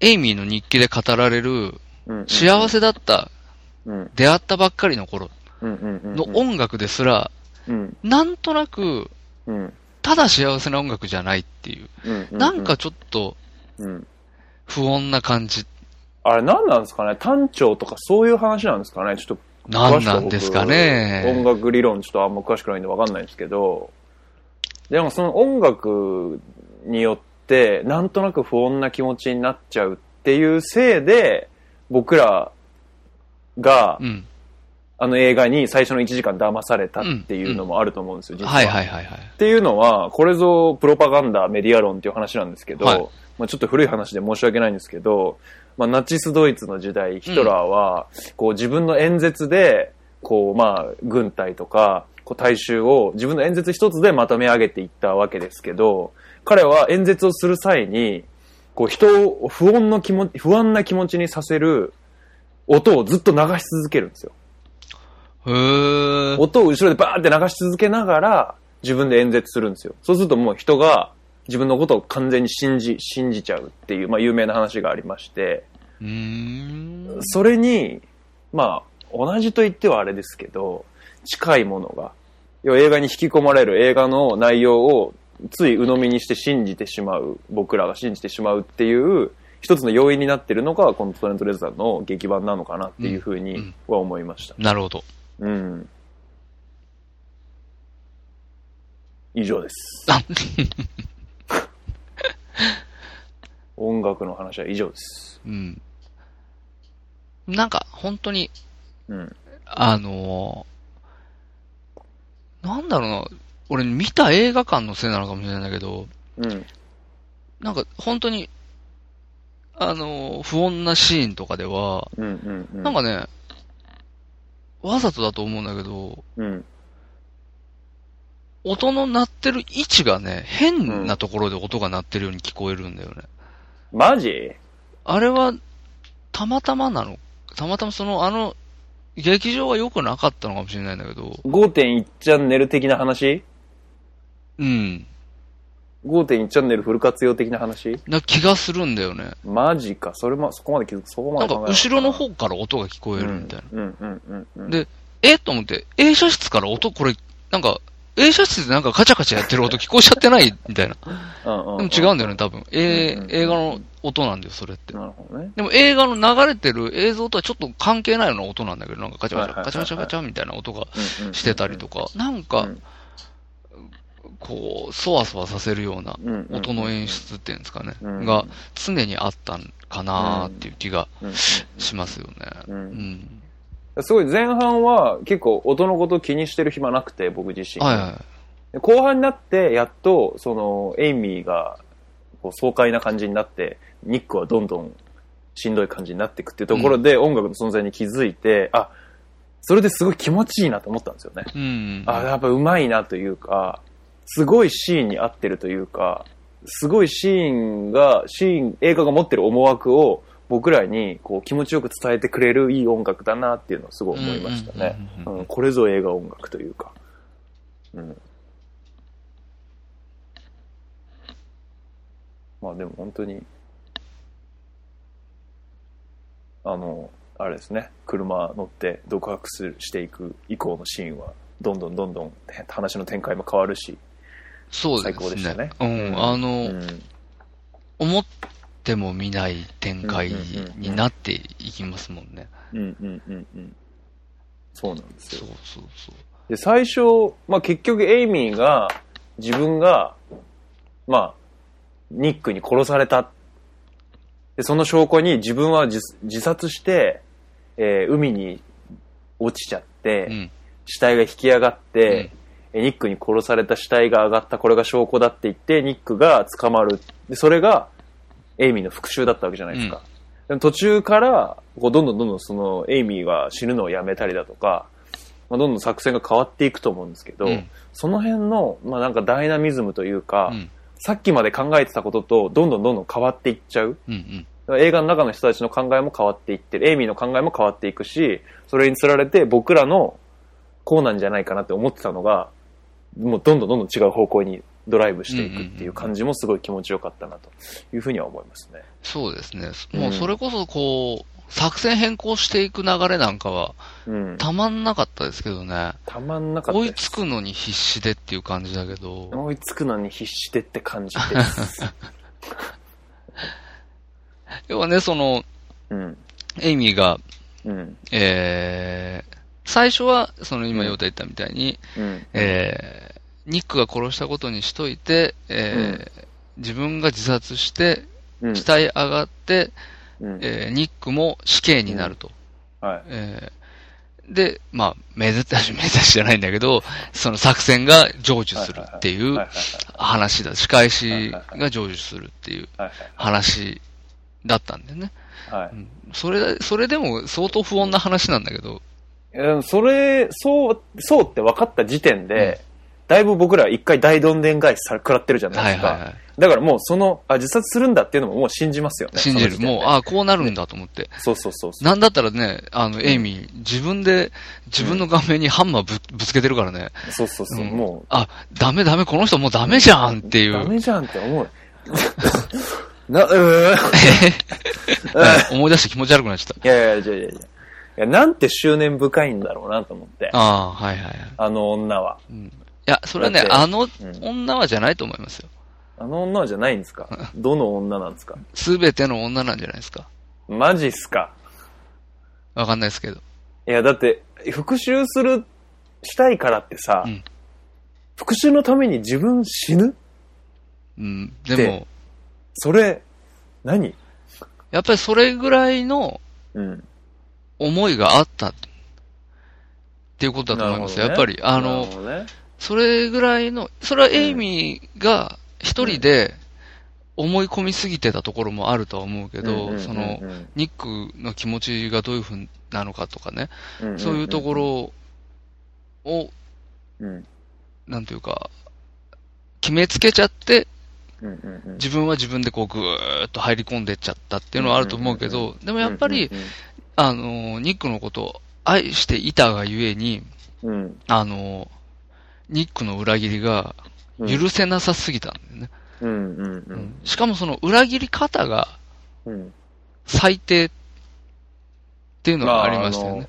エイミーの日記で語られる、うん。幸せだった、うん。出会ったばっかりの頃。の音楽ですら、うん。なんとなく、うん。ただ幸せな音楽じゃないっていう。うん。なんか、ちょっとうん。不穏な感じ。あれ何なんですかね？単調とかそういう話なんですかね？ちょっと。なんなんですかね？音楽理論ちょっとあんま詳しくないんでわかんないんですけど、でもその音楽によって、なんとなく不穏な気持ちになっちゃうっていうせいで、僕らがう、ん。あの映画に最初の1時間騙されたっていうのもあると思うんですよ、実は。はいはいはいはい。っていうのは、これぞプロパガンダ、メディア論っていう話なんですけど、はいまあちょっと古い話で申し訳ないんですけど、まあ、ナチスドイツの時代、ヒトラーは、こう自分の演説で、こう、まあ、軍隊とか、こう大衆を自分の演説一つでまとめ上げていったわけですけど、彼は演説をする際に、こう人を不穏の気持ち、不安な気持ちにさせる音をずっと流し続けるんですよ。へー。音を後ろでバーって流し続けながら自分で演説するんですよ。そうするともう人が自分のことを完全に信じ、信じちゃうっていう、まあ有名な話がありまして。それに、まあ同じと言ってはあれですけど、近いものが、要は映画に引き込まれる映画の内容をつい鵜呑みにして信じてしまう、僕らが信じてしまうっていう、一つの要因になってるのが、このトレント・レザーの劇版なのかなっていうふうには思いました。なるほど。うん。以上です。*laughs* あ *laughs* 音楽の話は以上です。うん。なんか、本当に、うん。あのーなんだろうな、俺見た映画館のせいなのかもしれないんだけど、うん。なんか本当に、あのー不穏なシーンとかでは、うん。うん。うん。なんかね、わざとだと思うんだけど、うん。音の鳴ってる位置がね、変なところで音が鳴ってるように聞こえるんだよね。マジ？あれは、たまたまなの？たまたまその、あの、劇場は良くなかったのかもしれないんだけど、?5.1 チャンネル的な話？うん。?5.1 チャンネルフル活用的な話？な気がするんだよね。マジか。それも、そこまで気づく、そこまなんかでなかった後ろの方から音が聞こえるみたいな。うん。うん。うん。うん。うん。でえ？と思って、映写室から音、これ、なんか、映写室でなんかカチャカチャやってる音聞こえちゃってないみたいな。でも違うんだよね、多分。えうんうん映画の音なんだよ、それって。なるほどね。でも映画の流れてる映像とはちょっと関係ないような音なんだけど、なんかカチャカチャ、カチャカチャカチャみたいな音がしてたりとか、なんかうん、こう、そわそわさせるような音の演出っていうんですかね、うんが常にあったんかなーっていう気がうんしますよね。うんうん。すごい前半は結構音のこと気にしてる暇なくて、僕自身。はいはい。で後半になって、やっと、その、エイミーが、こう、爽快な感じになって、ニックはどんどんしんどい感じになっていくっていうところで、音楽の存在に気づいて、あ、それですごい気持ちいいなと思ったんですよね。うん。あ、やっぱ上手いなというか、すごいシーンに合ってるというか、すごいシーンが、シーン、映画が持ってる思惑を僕らにこう気持ちよく伝えてくれるいい音楽だなっていうのをすごい思いましたね。これぞ映画音楽というか。うん。まあでも本当に、あの、あれですね、車乗って独白するしていく以降のシーンは、どんどんどんどん話の展開も変わるし、そうですね。最高でしたねうん。あの、うん思っても見ない展開うんうんうんうんになっていきますもんね。うんうんうんうん。そうなんですよそう。そうそう。で、最初、まあ結局エイミーが自分が、まあ、ニックに殺された。で、その証拠に自分は自自殺して、えー海に落ちちゃって、うん。死体が引き上がって、えニックに殺された死体が上がった、これが証拠だって言って、ニックが捕まる。で、それが、エイミーの復讐だったわけじゃないですか。でも途中から、こう、どんどんどんどんその、エイミーが死ぬのをやめたりだとか、まあ、どんどん作戦が変わっていくと思うんですけど、うんその辺の、まあなんかダイナミズムというか、うん。さっきまで考えてたことと、どんどんどんどん変わっていっちゃう。うんうん。映画の中の人たちの考えも変わっていってる。エイミーの考えも変わっていくし、それにつられて僕らのこうなんじゃないかなって思ってたのが、もうどんどんどんどん違う方向にドライブしていくっていう感じもすごい気持ちよかったなというふうには思いますね。そうですね。うんもうそれこそこう、作戦変更していく流れなんかはうん。たまんなかったですけどね。たまんなかった。追いつくのに必死でっていう感じだけど、追いつくのに必死でって感じです。*laughs* 要はね、その、うん。エイミーが、うん。えー、最初は、その今、ヨータ言ったみたいに、うん。えー、ニックが殺したことにしといて、えー自分が自殺して、うん。死体上がって、うん。えーニックも死刑になると。はい。えーで、まあ、めでたし、めでたしじゃないんだけど、その作戦が成就するっていう話だ。仕返しが成就するっていう。話だったんだよね。はい。うんそれ、それでも相当不穏な話なんだけど、うんそれ、そう、そうって分かった時点で、だいぶ僕らは一回大どんでん返しさ食らってるじゃないですか。はいはいはい。だからもうその、あ、自殺するんだっていうのももう信じますよね。信じる。もう、ああ、こうなるんだと思って。そうそうそうそう。なんだったらね、あの、エイミー、自分で、自分の顔面にハンマーぶぶつけてるからね。そうそうそう。うんもあ、ダメダメ、この人もうダメじゃんってう、いう。ダメじゃんって思う。*laughs* な、うー *laughs* 思い出して気持ち悪くなっちゃっいやいやいやいやいや。いや、なんて執念深いんだろうなと思って。た。ああ、はいはいはい。あの女は。うんいや、それはねあのうん女はじゃないと思いますよ。あの女はじゃないんですか？どの女なんですか？すべての女なんじゃないですか。マジっすか？わかんないですけど。いや、だって、復讐する、したいからってさ、うん復讐のために自分死ぬ？うん。ででも、それ、何？やっぱりそれぐらいのうん。思いがあったっていうことだと思いますよ。やっぱり、あの、ねそれぐらいの、それはエイミーが一人で思い込みすぎてたところもあるとは思うけど、その、ニックの気持ちがどういうふうなのかとかね、そういうところを、うん。なんていうか、決めつけちゃって、自分は自分でこうぐーっと入り込んでっちゃったっていうのはあると思うけど、でもやっぱり、うんあの、ニックのことを愛していたがゆえに、あの、ニックの裏切りがうん許せなさすぎたんだよね。うんうんううんんしかもその裏切り方がうん最低っていうのがありましたよね。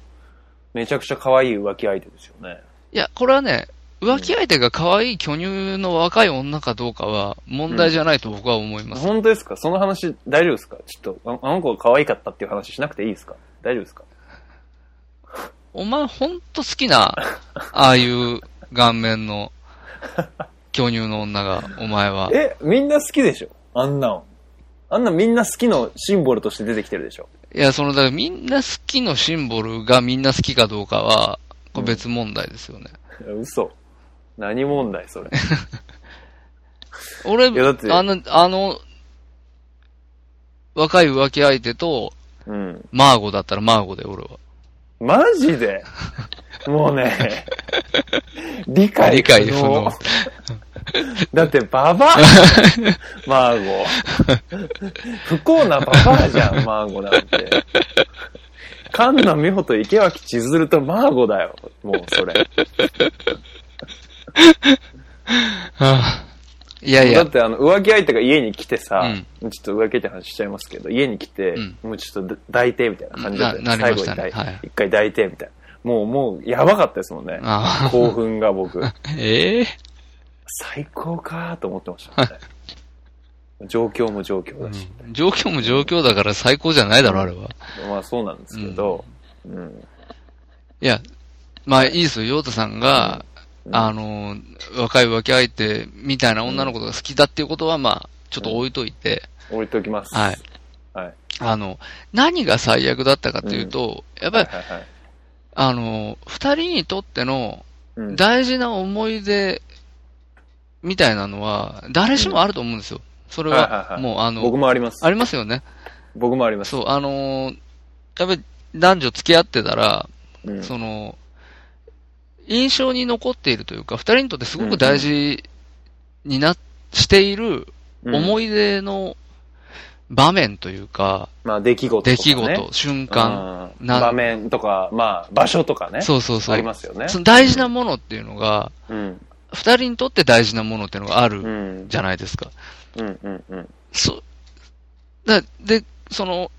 めちゃくちゃ可愛い浮気相手ですよね。いや、これはね、浮気相手が可愛い巨乳の若い女かどうかは問題じゃないと僕は思います。本当ですか？その話大丈夫ですか？ちょっと、ああの子が可愛かったっていう話しなくていいですか？大丈夫ですか？お前ほんと好きな、ああいう顔面の巨乳の女が、お前は。え、みんな好きでしょ？あんなん。あんなんみんな好きのシンボルとして出てきてるでしょ？いや、その、だからみんな好きのシンボルがみんな好きかどうかは、これ別問題ですよね。いや嘘。何問題それ？*laughs* 俺、いやだってあの、あの、若い浮気相手と、うん。マーゴだったらマーゴで、俺は。マジで？*laughs* もうね、*laughs* 理解理解不能。だって、ババア *laughs* マーゴ。不幸なババアじゃん、*laughs* マーゴなんて。菅野美穂と池脇千鶴とマーゴだよ。もう、それ。いやいや、だって、あの、浮気相手が家に来てさ、ちょっと浮気相手の話しちゃいますけど、家に来て、うんもうちょっと抱いて、みたいな感じだったよななりましたね最後に抱いはい一回抱いて、みたいな。もう、もう、やばかったですもんね。あ興奮が僕。あ *laughs* ええ最高かと思ってましたね。*laughs* 状況も状況だし。状況も状況だから最高じゃないだろ、あれは。まあそうなんですけど、うん。いや、まあいいですよ、ヨータさんが、うんあの、若い浮気相手みたいな女の子が好きだっていうことは、まあ、ちょっと置いといて、置いときます。はい。はい。あの、何が最悪だったかっていうと、やっぱり、はいはいはい。あの、二人にとってのうん大事な思い出みたいなのは、誰しもあると思うんですよ。それは、もうあの、僕もあります。ありますよね。僕もあります。そう、あのーやっぱり男女付き合ってたら、うんその、印象に残っているというか、二人にとってすごく大事にな、しているうん思い出の場面というか、まあ出来事とか、ね。出来事、瞬間、なうん場面とか、まあ場所とかね。そうそうそう。ありますよね。その大事なものっていうのが、うん。二人にとって大事なものっていうのがあうるん。じゃないですか。うんうんうん。そで、その、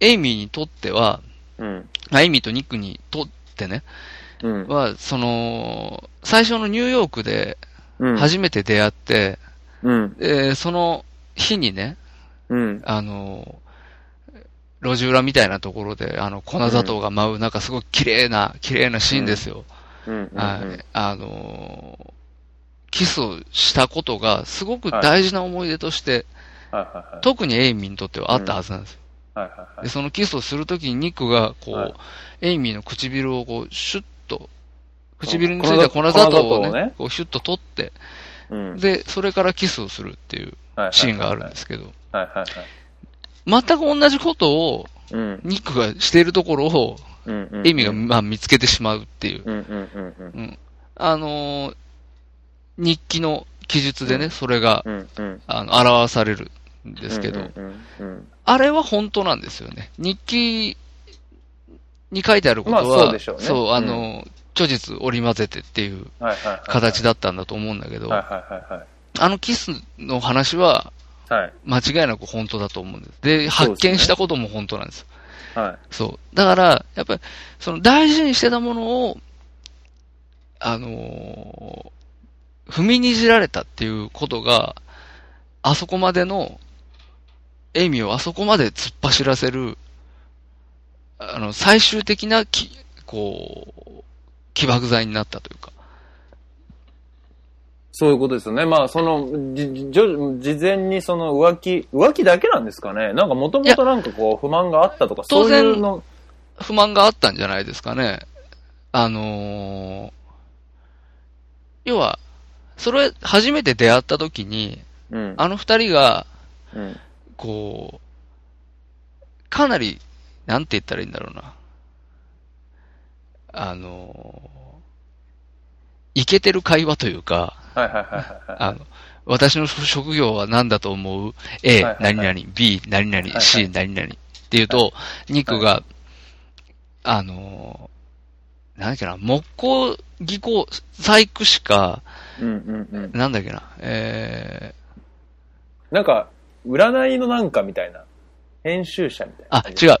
エイミーにとっては、うん。あエイミーとニックにとってね、うん。は、その、最初のニューヨークでうん。初めて出会って、うん。でその日にね、うん。あの、路地裏みたいなところで、あの、粉砂糖が舞う、なんかすごく綺麗な、綺麗なシーンですよ。うん。はい。あの、キスをしたことが、すごく大事な思い出として、はいはいはい。特にエイミーにとってはあったはずなんですよ。はいはいはで、い。そのキスをするときにニックが、こう、はいエイミーの唇をこう、シュッと、唇についた粉砂糖をね、こうシュッと取って、うん。で、それからキスをするっていうシーンがあるんですけど、はいはいはい。全く同じことをうん。ニックがしているところを。エイミーが、まあ、見つけてしまうっていう。あのー日記の記述でね、それが。あの、表されるんですけど、あれは本当なんですよね。日記に書いてあることは、まあそうあの、虚実織り交ぜてっていう。形だったんだと思うんだけど。あのキスの話ははい。間違いなく本当だと思うんです。で、発見したことも本当なんです。はい。そう。だから、やっぱり、その大事にしてたものを、あのー踏みにじられたっていうことが、あそこまでの、エイミーをあそこまで突っ走らせる、あの、最終的なき、こう、起爆剤になったというか。そういうことですよね。まあ、その、じ、じ、事前にその浮気、浮気だけなんですかねなんかもともとなんかこう不満があったとか、そう当然いうの、不満があったんじゃないですかね。あのー要は、それ、初めて出会った時に、うん。あの二人が、うん。こう、かなり、なんて言ったらいいんだろうな。あの、いけてる会話というか、はいはいはいはいはい。あの、私の職業は何だと思う ?A 何々、B 何々、C 何々っていうと、ニックが、あの、なんだっけな、木工技工細工しか、うんうんうん。なんだっけな、えなんか、占いのなんかみたいな。編集者みたいー、あ、な感じ。違う。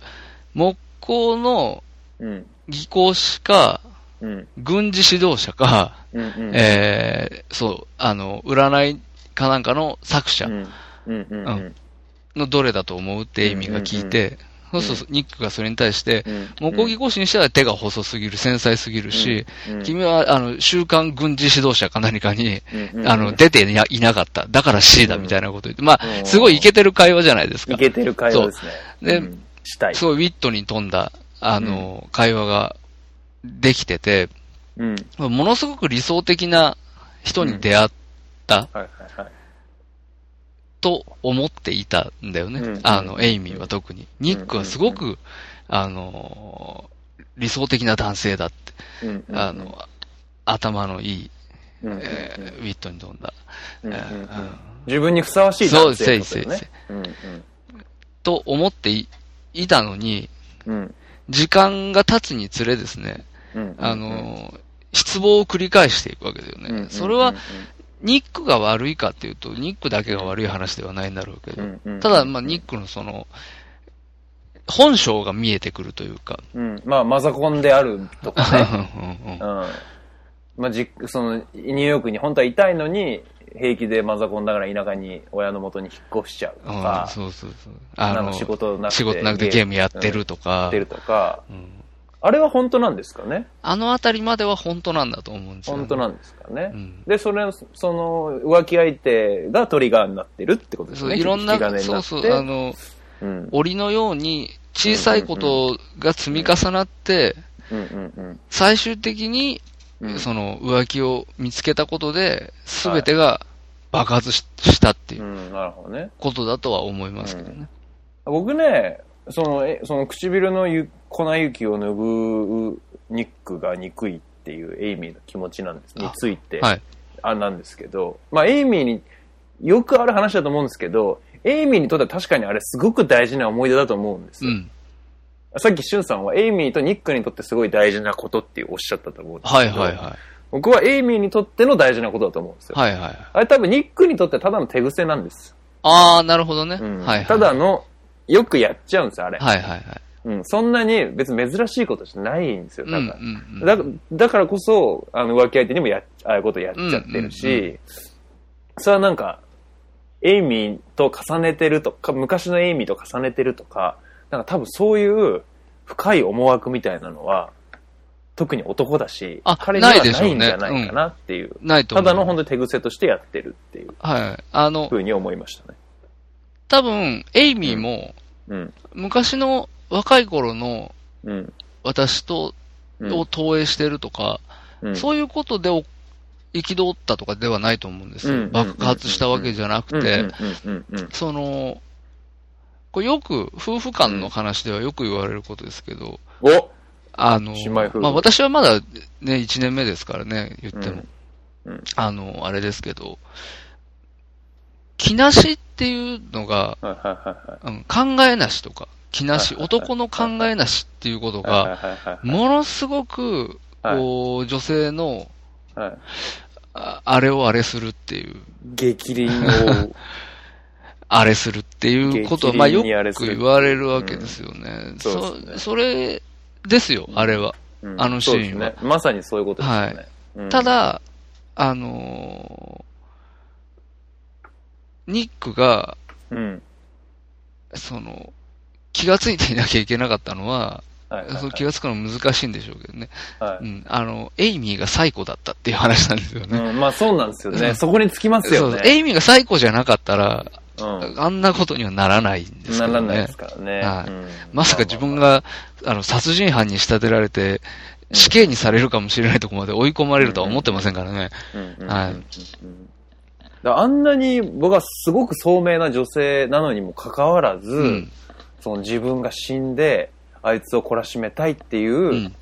木工のうん。技工士か、うん。軍事指導者か、うんうん。えー、そう、あの、占いかなんかの作者うん。うんうんうん。のどれだと思うってエイミーが聞いて、そうするとニックがそれに対して、うん木工技工士にしては手が細すぎる、繊細すぎるし、うん君は、あの、週刊軍事指導者か何かに、あの、出ていなかった。だから C だ、みたいなこと言って。まうんあ、すごいイケてる会話じゃないですかい。けてる会話ですね。でうんしたい。すごいウィットに富んだ、あの、会話ができてて、うん。ものすごく理想的な人に出会ったはいはいはい。と思っていたんだよね。うん。あの、エイミーは特に。ニックはすごく、あの、理想的な男性だって、うん。うんあの、頭のいい、うん。うんうんえーウィットに富んだ。うん。うん。うん。えー自分にふさわしい男性ってことだよね。うんと思っていいたのに、うん。うん時間が経つにつれですね、うんあの、失望を繰り返していくわけだよね。それは、ニックが悪いかっていうと、ニックだけが悪い話ではないんだろうけど、ただ、まあ、ニックのその、本性が見えてくるというか、うん、まあ、マザコンであるとかね。うんうんうん。まあ、じ、その、ニューヨークに本当は痛いのに、平気でマザコンだから田舎に親の元に引っ越しちゃうとうんか、そうそうそう。あの、仕事なくて仕事なくてゲームやってるとやかって、るとか、うんあれは本当なんですかね？あのあたりまでは本当なんだと思うんですよ、ね。本当なんですかね、うんで、それ、その、浮気相手がトリガーになってるってことですそう、ね。いろんななそうそう、あの、うん。檻のように小さいことが積み重なって、うんうんうん最終的に、うん。その浮気を見つけたことで、すべてが爆発ししたっていううんなるほどね。ことだとは思いますけどね。僕ね、その、え、その唇のゆ粉雪を拭うニックが憎いっていうエイミーの気持ちなんです。について、はい。あなんですけど、まあ、エイミーによくある話だと思うんですけど、エイミーにとっては確かにあれすごく大事な思い出だと思うんですよ。うん。さっきシュンさんはエイミーとニックにとってすごい大事なことっておっしゃったと思うんですけど、はいはいはい。僕はエイミーにとっての大事なことだと思うんですよ。はいはい。あれ多分ニックにとってただの手癖なんです。ああ、なるほどね。うんはいはい。ただの、よくやっちゃうんですよ、あれ。はいはいはい。うん、そんなに別に珍しいことじゃないんですよ、うんうだから。んうん。だだからこそ、あの、浮気相手にもや、ああいうことやっちゃってるし、うんうんそれはなんか、エイミーと重ねてるとか、昔のエイミーと重ねてるとか、なんか多分そういう深い思惑みたいなのは、特に男だし、あ彼にはないんじゃないかなっていう。ないと思う。ただの本当に手癖としてやってるっていうはい。あのふ、うに思いましたね。多分、エイミーも、うん。昔の若い頃のうん。私と、うん。を投影してるとか、うん。そういうことでお憤ったとかではないと思うんですよ。うん爆発したわけじゃなくて、その、これよく、夫婦間の話ではよく言われることですけど、お！あのまあ私はまだね、1年目ですからね、言っても。あの、あれですけど、気なしっていうのが、考えなしとか、気なし、はいはいはい男の考えなしっていうことはい。はいが、はいはいはい。ものすごく、こう、女性の、はい。ああれをあれするっていう、激鱗を、*laughs* あれするっていうことは、激まあよく言われるわけですよね。んそそそれですよ、あれは。うんあのシーンはそうですね。まさにそういうことですよね。うんた、だ、あのーニックが、うん。その、気がついていなきゃいけなかったのは、はいはいはいその気がつくのは難しいんでしょうけどね。はいうん。あの、エイミーがサイコだったっていう話なんですよね。うん、まあそうなんですよね。うんそこにつきますよそうね。エイミーがサイコじゃなかったら、うん。あんなことにはならないんですけどね。ならないですからね。はいうんまさか自分、が、あの、殺人犯に仕立てられて、死刑にされるかもしれないところまで追い込まれるとは思ってませんからね。はいあんなに僕はすごく聡明な女性なのにもかかわらず、うん。その自分が死んで、あいつを懲らしめたいっていううん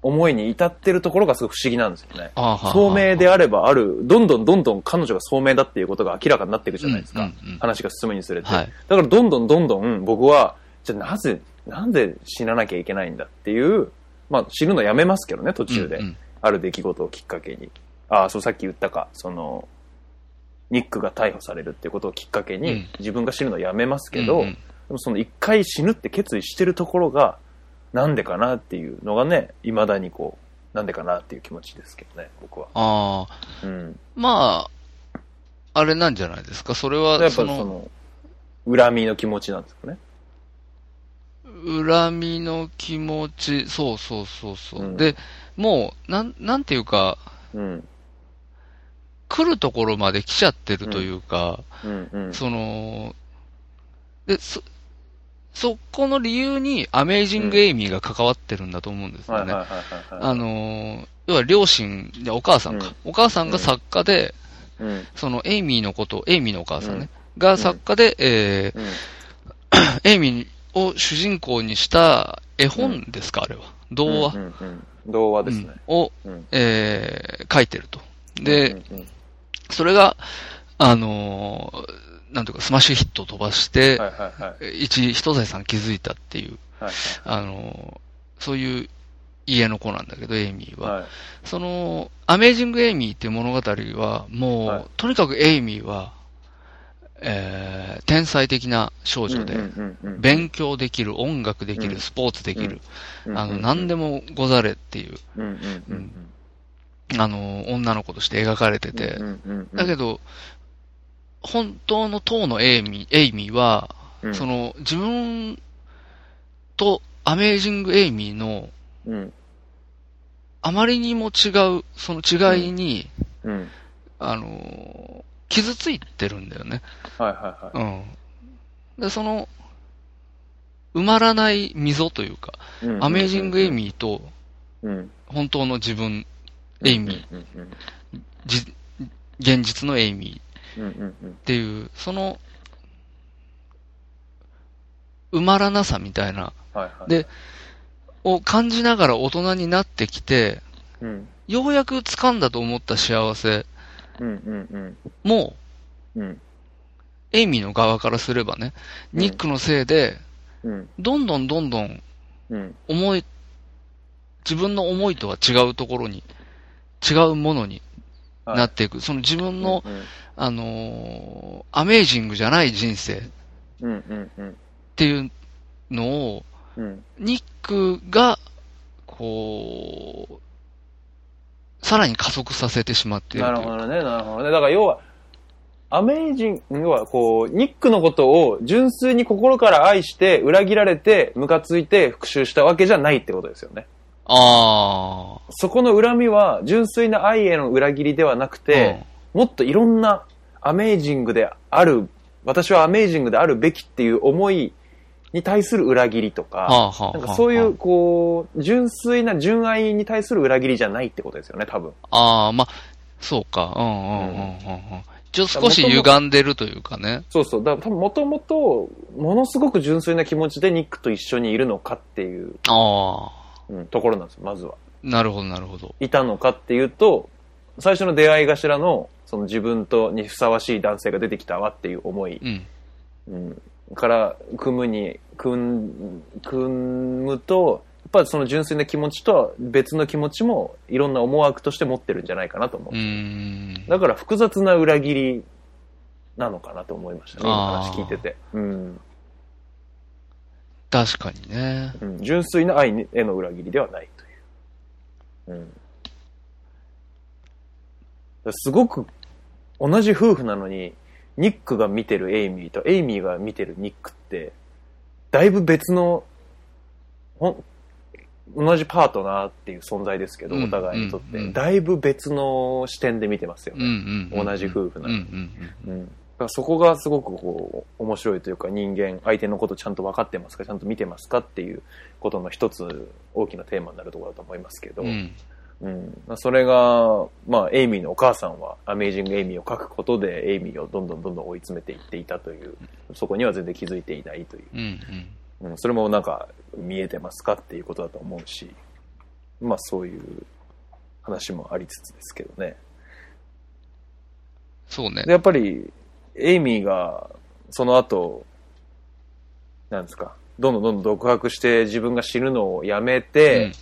思いに至ってるところがすごく不思議なんですよね。聡明であればある、どんどんどんどん彼女が聡明だっていうことが明らかになっていくじゃないですか。話が進むにつれて。はいだからどんどんどんどん僕は、じゃあなぜ、なんで死ななきゃいけないんだっていう、まあ死ぬのやめますけどね、途中で。うんうんある出来事をきっかけに。ああ、そうさっき言ったか、その、ニックが逮捕されるっていうことをきっかけに、うん自分が死ぬのをやめますけど、うんうんでもその一回死ぬって決意してるところが、なんでかなっていうのがね、未だにこう、なんでかなっていう気持ちですけどね、僕は。ああ、うん。まあ、あれなんじゃないですか？それは、やっぱそその、の、恨みの気持ちなんですかね。恨みの気持ち、そうそうそうそう。うんで、もう、なん、なんていうか、うん。来るところまで来ちゃってるというか、うんうん。その、で、そ、そこの理由にアメイジング・エイミーが関わってるんだと思うんですよね。あのー、要は両親、お母さんか、お母さんが作家で、うん、そのエイミーのこと、エイミーのお母さんね、が作家で、えうん。ー、*coughs* エイミーを主人公にした絵本ですか、あれは。童話、うんうんうん童話ですね。うんを、うん。えー書いてると。で、うんうんそれが、あのーなんていうか、スマッシュヒットを飛ばして、はいはいはい。一、一財産築いたっていう、はいあのーそういう家の子なんだけど、エイミーは。はい。その、アメージング・エイミーっていう物語は、もう、はい。とにかくエイミーは、えー、天才的な少女で、うんうんうんうん。勉強できる、音楽できる、うん。スポーツできる、あの、うん。うん。うん何でもござれっていう、うんうん。うんあの、女の子として描かれてて、うんうんうんだけど、本当の当のエイミー、エイミーは、うん。その、自分とアメージング・エイミーの、うん。あまりにも違う、その違いに、うん。あの、傷ついてるんだよね。はいはいはい。うん。で、その、埋まらない溝というか、うん。アメージング・エイミーと、うん。本当の自分、エイミー、じ現実のエイミーっていう、その、埋まらなさみたいな、でを感じながら大人になってきて、うん。ようやく掴んだと思った幸せも、エイミーの側からすればね、うん。ニックのせいで、うん。どんどんどんどん。思い、自分の思いとは違うところに、違うものになっていく。その自分の、うんあのーアメージングじゃない人生っうんうんうんていうのを、うんニックが、こう、さらに加速させてしまっている。なるほどね、なるほどね。だから要は、アメージング、要はこう、ニックのことを純粋に心から愛して、裏切られて、ムカついて復讐したわけじゃないってことですよね。あそこの恨みは、純粋な愛への裏切りではなくて、もっといろんなアメージングである、私はアメージングであるべきっていう思いに対する裏切りとか、あ、はあ、はあ、なんかそういう、こう、純粋な純愛に対する裏切りじゃないってことですよね、多分。ああ、まあ、そうか。うんうんうんうんうん。ちょっと少し歪んでるというかね。そうそう。だから多分もともと、ものすごく純粋な気持ちでニックと一緒にいるのかっていう、ああ。うん、ところなんですよ、まずは。なるほど、なるほど。いたのかっていうと、最初の出会い頭の、その自分とにふさわしい男性が出てきたわっていう思い、うん。うん、から、組むに、組ん、組むと、やっぱりその純粋な気持ちとは別の気持ちもいろんな思惑として持ってるんじゃないかなと思う。だから複雑な裏切りなのかなと思いましたね、話聞いてて。うん。確かにね。うん、純粋な愛への裏切りではないという。うん。すごく同じ夫婦なのに、ニックが見てるエイミーとエイミーが見てるニックって、だいぶ別の、ほん、同じパートナーっていう存在ですけど、うんお互いにとって、だいぶ別の視点で見てますよね。んうん。同じ夫婦なうんのに。うんそこがすごくこう、面白いというか人間、相手のことちゃんと分かってますか、ちゃんと見てますかっていうことの一つ大きなテーマになるところだと思いますけど、うん。うん。それが、まあ、エイミーのお母さんは、アメイジング・エイミーを書くことで、エイミーをどんどんどんどん追い詰めていっていたという、そこには全然気づいていないという、うんうん。うん、それもなんか、見えてますかっていうことだと思うし、まあ、そういう話もありつつですけどね。そうねで、。やっぱり、エイミーが、その後、なんですか、どんどんどんどん独白して自分が死ぬのをやめて、うん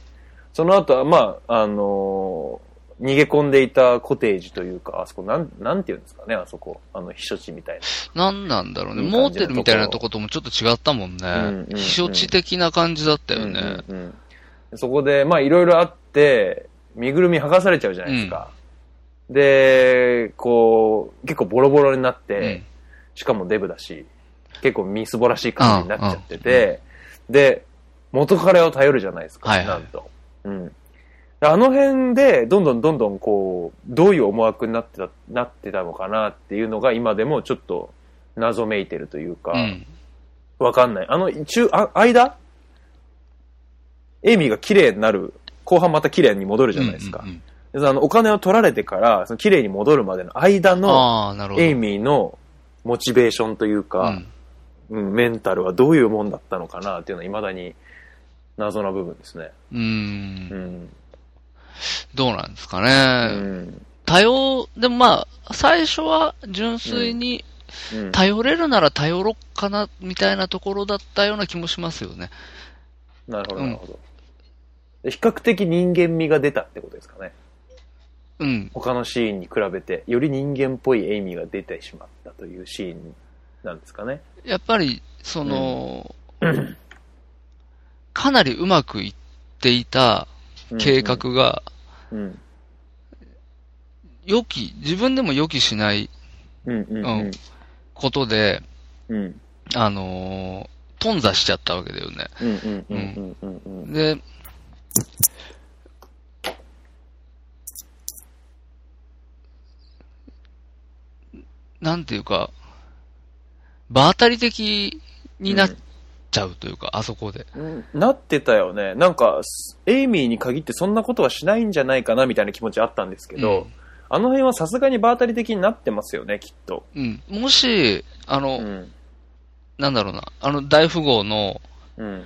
その後は、まあ、あのー逃げ込んでいたコテージというか、あそこ、なん、なんていうんですかね、あそこ。あの、避暑地みたいな。なんなんだろうね。モーテルみたいなとこともちょっと違ったもんね。うんうんうん避暑地的な感じだったよね。うんうんうんそこで、まあ、いろいろあって、身ぐるみ剥がされちゃうじゃないですか。で、こう、結構ボロボロになって、しかもデブだし、結構みすぼらしい感じになっちゃってて、で、元彼を頼るじゃないですか、はいはいなんと。うん。であの辺で、どんどんどんどんこう、どういう思惑になってた、なってたのかなっていうのが今でもちょっと謎めいてるというか。わかんない。あの、中、あ、間？エイミーが綺麗になる、後半また綺麗に戻るじゃないですか。うんうんうんであの、お金を取られてから、その綺麗に戻るまでの間の。エイミーのモチベーションというか、うん、メンタルはどういうもんだったのかなっていうのは未だに謎な部分ですね。うん。う。うんん。どうなんですかうね。ん。多様、でもまあ、最初は純粋にうん頼れるなら頼ろっかな、みたいなところだったような気もしますよね。なるほど、うんなるほど。で比較的人間味が出たってことですかね。うん。他のシーンに比べて、より人間っぽいエイミーが出てしまったというシーンなんですかね。やっぱり、その、かなりうまくいっていた計画が、うん。予期、自分でも予期しないうん。うん。うん。うん。ことで、うん。あのー頓挫しちゃったわけだよね。うん。うん。うん。うん。うん。で、なんていうか、場当たり的になっちゃうというか、あそこで。うんなってたよね。なんか、エイミーに限ってそんなことはしないんじゃないかなみたいな気持ちあったんですけど、うんあの辺はさすがに場当たり的になってますよね、きっと。うん。もし、あの、うん。なんだろうな、あの大富豪のうん。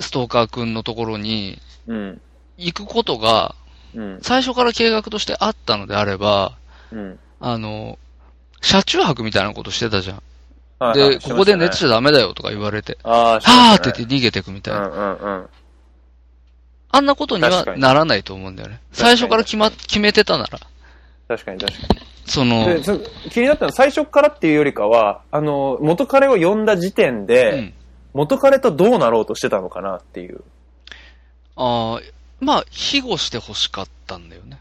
ストーカー君のところにうん。行くことが、うん。最初から計画としてあったのであれば、うん。あの、車中泊みたいなことしてたじゃん。はいはいで、ここで寝てちゃダメだよとか言われて、ああ、はーって言って逃げてくみたいな。うんうんうん。あんなことにはならないと思うんだよね。最初から決ま、決めてたなら。確かに確かその、に。で、そ気になったのは最初からっていうよりかは、あの、元彼を呼んだ時点うで、ん。元彼とどうなろうとしてたのかなっていう。ああ、まあ、庇護して欲しかったんだよね。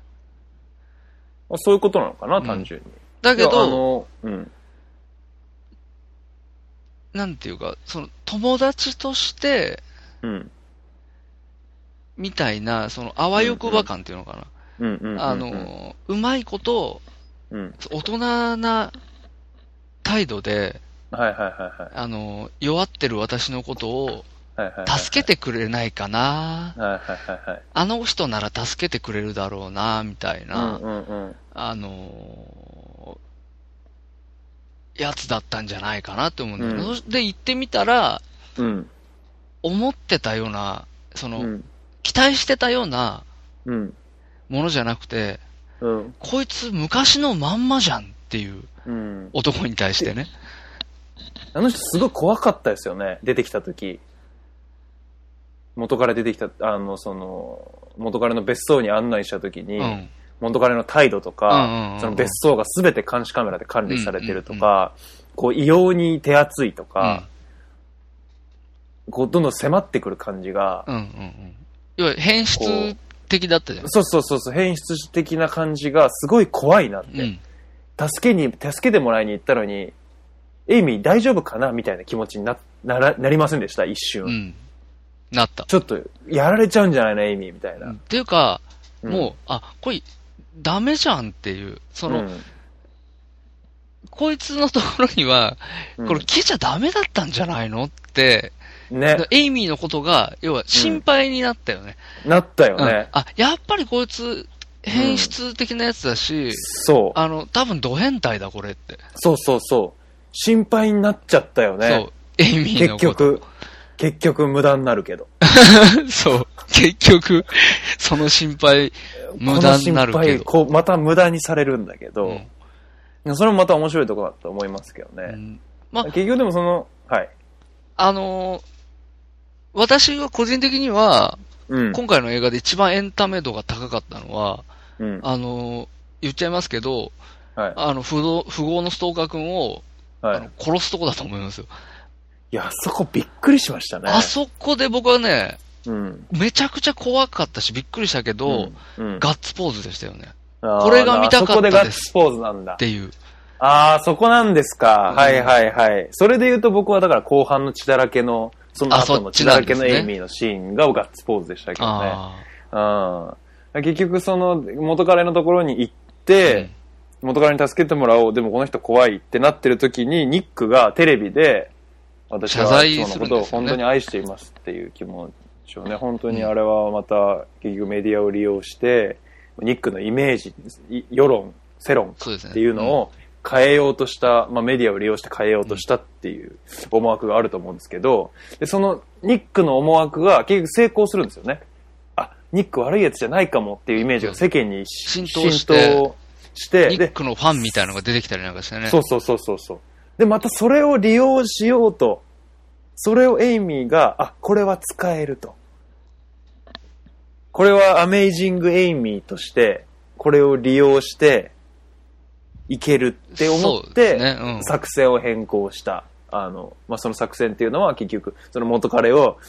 まあそういうことなのかな、うん単純に。だけいやあど、の、うん。なんていうか、その、友達として、うん。みたいな、その、あわよくば感っていうのかな。うんうん。あの、うまいこと、うん。大人な態度で、はいはいはいはい。あの、弱ってる私のことを。助けてくれないかな。はいはいはいはい。あの人なら助けてくれるだろうな、みたいな。うんうんうん。あのやつだったんじゃないかなって思うんだよね。うんそして行ってみたら、うん。思ってたような、その、うん。期待してたようなうん。ものじゃなくて、うん。こいつ昔のまんまじゃんっていううん。男に対してね。あの人すごい怖かったですよね。出てきた時。元から出てきた、あの、その、元彼の別荘に案内した時に、うん。元彼の態度とか、うんうんうんその別荘が全て監視カメラで管理されてるとか、こう異様に手厚いとか、こうどんどん迫ってくる感じが、うん。うんうんうん。要は変質的だったじゃん。そうそうそうそう、変質的な感じがすごい怖いなって。うん。助けに、助けてもらいに行ったのに、エイミー大丈夫かなみたいな気持ちにな、なら、なりませんでした、一瞬。うん。なった。ちょっと、やられちゃうんじゃないの、エイミーみたいな。っていうか、うんもう、あ、これ、ダメじゃんっていう、その、うんこいつのところには、うんこれ来ちゃダメだったんじゃないのって、ね、エイミーのことが、要は心配になったよね。なったようんね。あ、やっぱりこいつ、変質的なやつだし、そう。あの、多分ド変態だ、これって。そうそうそう。心配になっちゃったよそねう。。エイミーの結こと。局、結局無駄になるけど。*laughs* そう。結局、その心配、無駄になるけど。こう、また無駄にされるんだけど、うんそれもまた面白いところだと思いますけどね。うんまあ結局でもその、はい。あのー私が個人的には、うん。今回の映画で一番エンタメ度が高かったのは、うん。あのー言っちゃいますけど、はい。あの、不動、富豪のストーカー君を、はいあの。殺すとこだと思いますよ。いや、あそこびっくりしましたね。あそこで僕はね、うん。めちゃくちゃ怖かったし、びっくりしたけど、うん、うんガッツポーズでしたよね。これが見たかったですあそこでガッツポーズなんだっ。ていう。ああ、そこなんですか。うんはいはいはい。それで言うと僕はだから後半の血だらけの、そのあ後の血だらけのエイミーのシーンがガッツポーズでしたけどね。あうん。結局その元彼のところに行っあ。て、元彼に助けてもらおう、でもこの人怖いってなってる時に、ニックがテレビで、私は謝罪そのことを本当に愛していますっていう気持ちをね、本当にあれはまた結局メディアを利用して、ニックのイメージ、い世論、世論。っていうのを変えようとした、まあメディアを利用して変えようとしたっていう思惑があると思うんですけど、でそのニックの思惑が結局成功するんですよね。あ、ニック悪いやつじゃないかもっていうイメージが世間に浸透してしてニッで、クのファンみたいなのが出てきたりなんかしてね。そうそうそうそうそう。で、またそれを利用しようと、それをエイミーが、あ、これは使えると。これはアメイジングエイミーとして、これを利用して、いけるって思って、ですねうん作戦を変更した。あの、まあ、その作戦っていうのは結局、その元彼を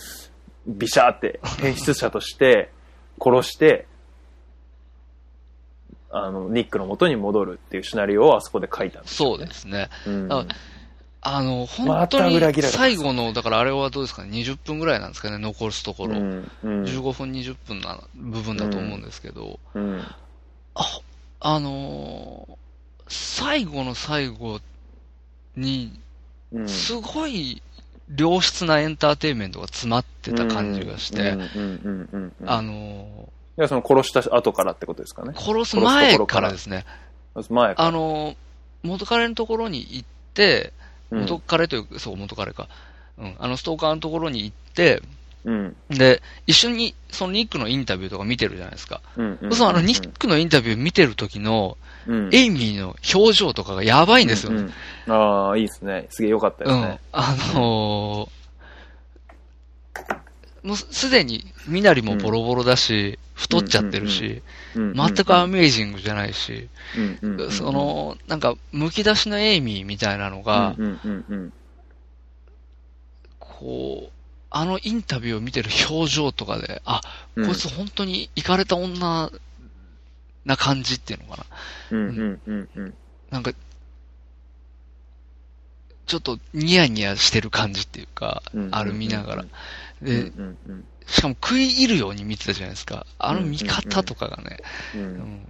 ビシャーって変質者として殺して、あの、ニックの元に戻るっていうシナリオをあそこで書いたんですそうですね。うん。ああの、本ま当に最後の、だからあれはどうですかね、20分ぐらいなんですかね、残すところ。うんうん。15分、20分な部分だと思うんですけど、うん。あ、あのー最後の最後に、うんすごい良質なエンターテインメントが詰まってた感じがして、うん。うん。うん。うん。うん。あのいやその殺した後からってことですかねー殺す前からですね、前あのー元彼のところに行って、うん元彼というか、そう、元彼か。うん。あの、ストーカーのところに行って、うんで、一緒に、そのニックのインタビューとか見てるじゃないですか。うんうんそうそう、あの、ニックのインタビュー見てる時の、うんエイミーの表情とかがやばいんですよね。うんうんああいいですねすげえ良かったですうんね。あのーもうすでに、身なりもボロボロだし、太っちゃってるし、全くアメージングじゃないし、その、なんか、剥き出しのエイミーみたいなのが、こう、あのインタビューを見てる表情とかで、あ、うんこいつ本当にイかれた女な感じっていうのかな。なんか、ちょっとニヤニヤしてる感じっていうか、うんある見ながら。うんで、うんうんしかも食い入るように見てたじゃないですか。あの見方とかがね、ううんん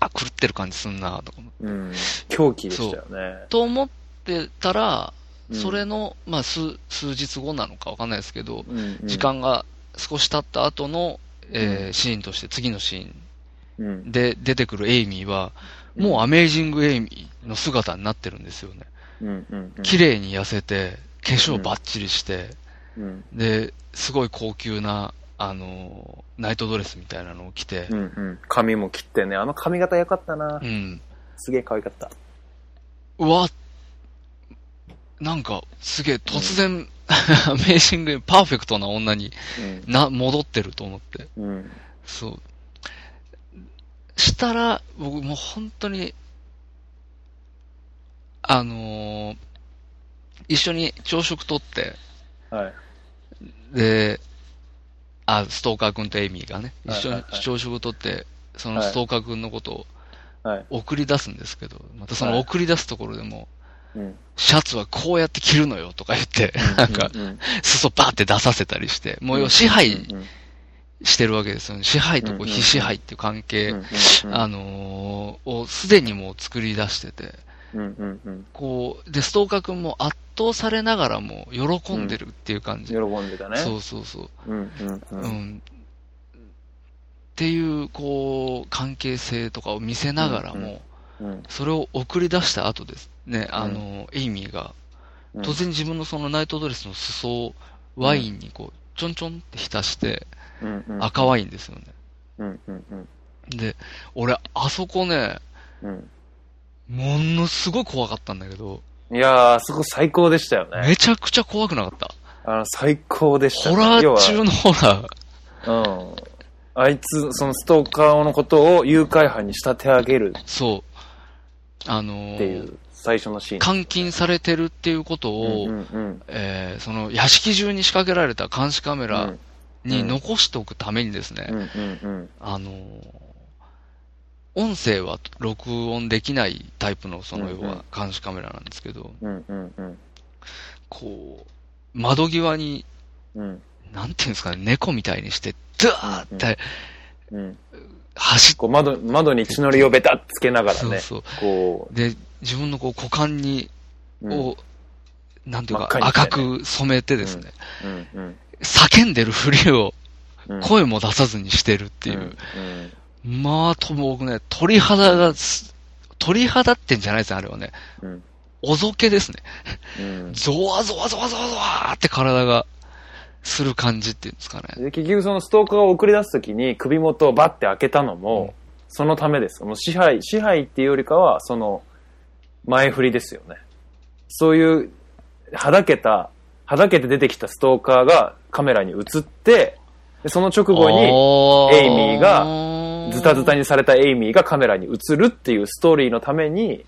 あ、狂ってる感じすんなとか思ってうん狂気でしたよねと思ってたら、うんそれの、まあ、数、数日後なのかわかんないですけど、うんうん時間が少し経った後の、えーうんシーンとして次のシーンうん。で出てくるエイミーは、もうアメージングエイミーの姿になってるんですよね。うん。うん。うん。綺麗に痩せて、化粧バッチリして、うん。で、すごい高級な、あのー、ナイトドレスみたいなのを着てう、ん。うん。髪も切ってね。あの髪型良かったなう。ん。すげえ可愛かった。うわ、なんか、すげえ突然、*laughs* アメージング、パーフェクトな女にな、戻ってると思って。うん。うん。そう。したら、僕もう本当に、あのー一緒に朝食とって、はい。で、あ、ストーカー君とエイミーがね、一緒に朝食とって、そのストーカー君のことをはい。送り出すんですけど、またそのはい。送り出すところでも、うん。シャツはこうやって着るのよとか言って、なんか、裾バーって出させたりして、もう要は支配してるわけですよね。支配とこう非支配っていう関係、あのーをすでにもう作り出してて、うんうんうん。こう、で、ストーカー君も圧倒されながらも喜んでるっていう感じ。喜んでたね。そうそうそう。うんうんう。うんん。っていう、こう、関係性とかを見せながらも、うんそれを送り出した後ですね、あの、エイミーが、うん。突然自分のそのナイトドレスの裾をワインにこう、ちょんちょんって浸して、うんうん赤ワインですよね。うんうんうんで、俺、あそこね、うん。ものすごい怖かったんだけど、いやー、あそこ最高でしたよね。めちゃくちゃ怖くなかった。あの、最高でしたね。ホラー中のホラー。うん。あいつ、そのストーカーのことを誘拐犯に仕立て上げるそう。あのーっていう最初のシーン。監禁されてるっていうことを、うんうんえーその屋敷中に仕掛けられた監視カメうん。ラにうん残しておくためにですね、うんうんうん。あのー音声は録音できないタイプのその要は監視カメラなんですけど。こう、窓際に、うんなんていうんですかね、猫みたいにして、ドワーってうん。走っこう窓、窓に血のりをベタッつけながらね、そうそう。こで、自分のこう股間に、う、うんを、なんていうか、赤く染めてですね、うんうん叫んでるふりをうん。声も出さずにしてるっていう。うんまあ、と僕ね、鳥肌がす、鳥肌ってんじゃないですね、あれはね。うんおぞけですね。うんゾワゾワゾワゾワゾワーって体がする感じっていうんですかね。で結局そのストーカーを送り出すときに首元をバッて開けたのも、うんそのためです。もう支配、支配っていうよりかは、その、前振りですよね。そういう、はだけた、はだけて出てきたストーカーがカメラに映って、でその直後に、エイミーがズタズタに。にされたエイミーがカメラに映るっていうストーリーのために、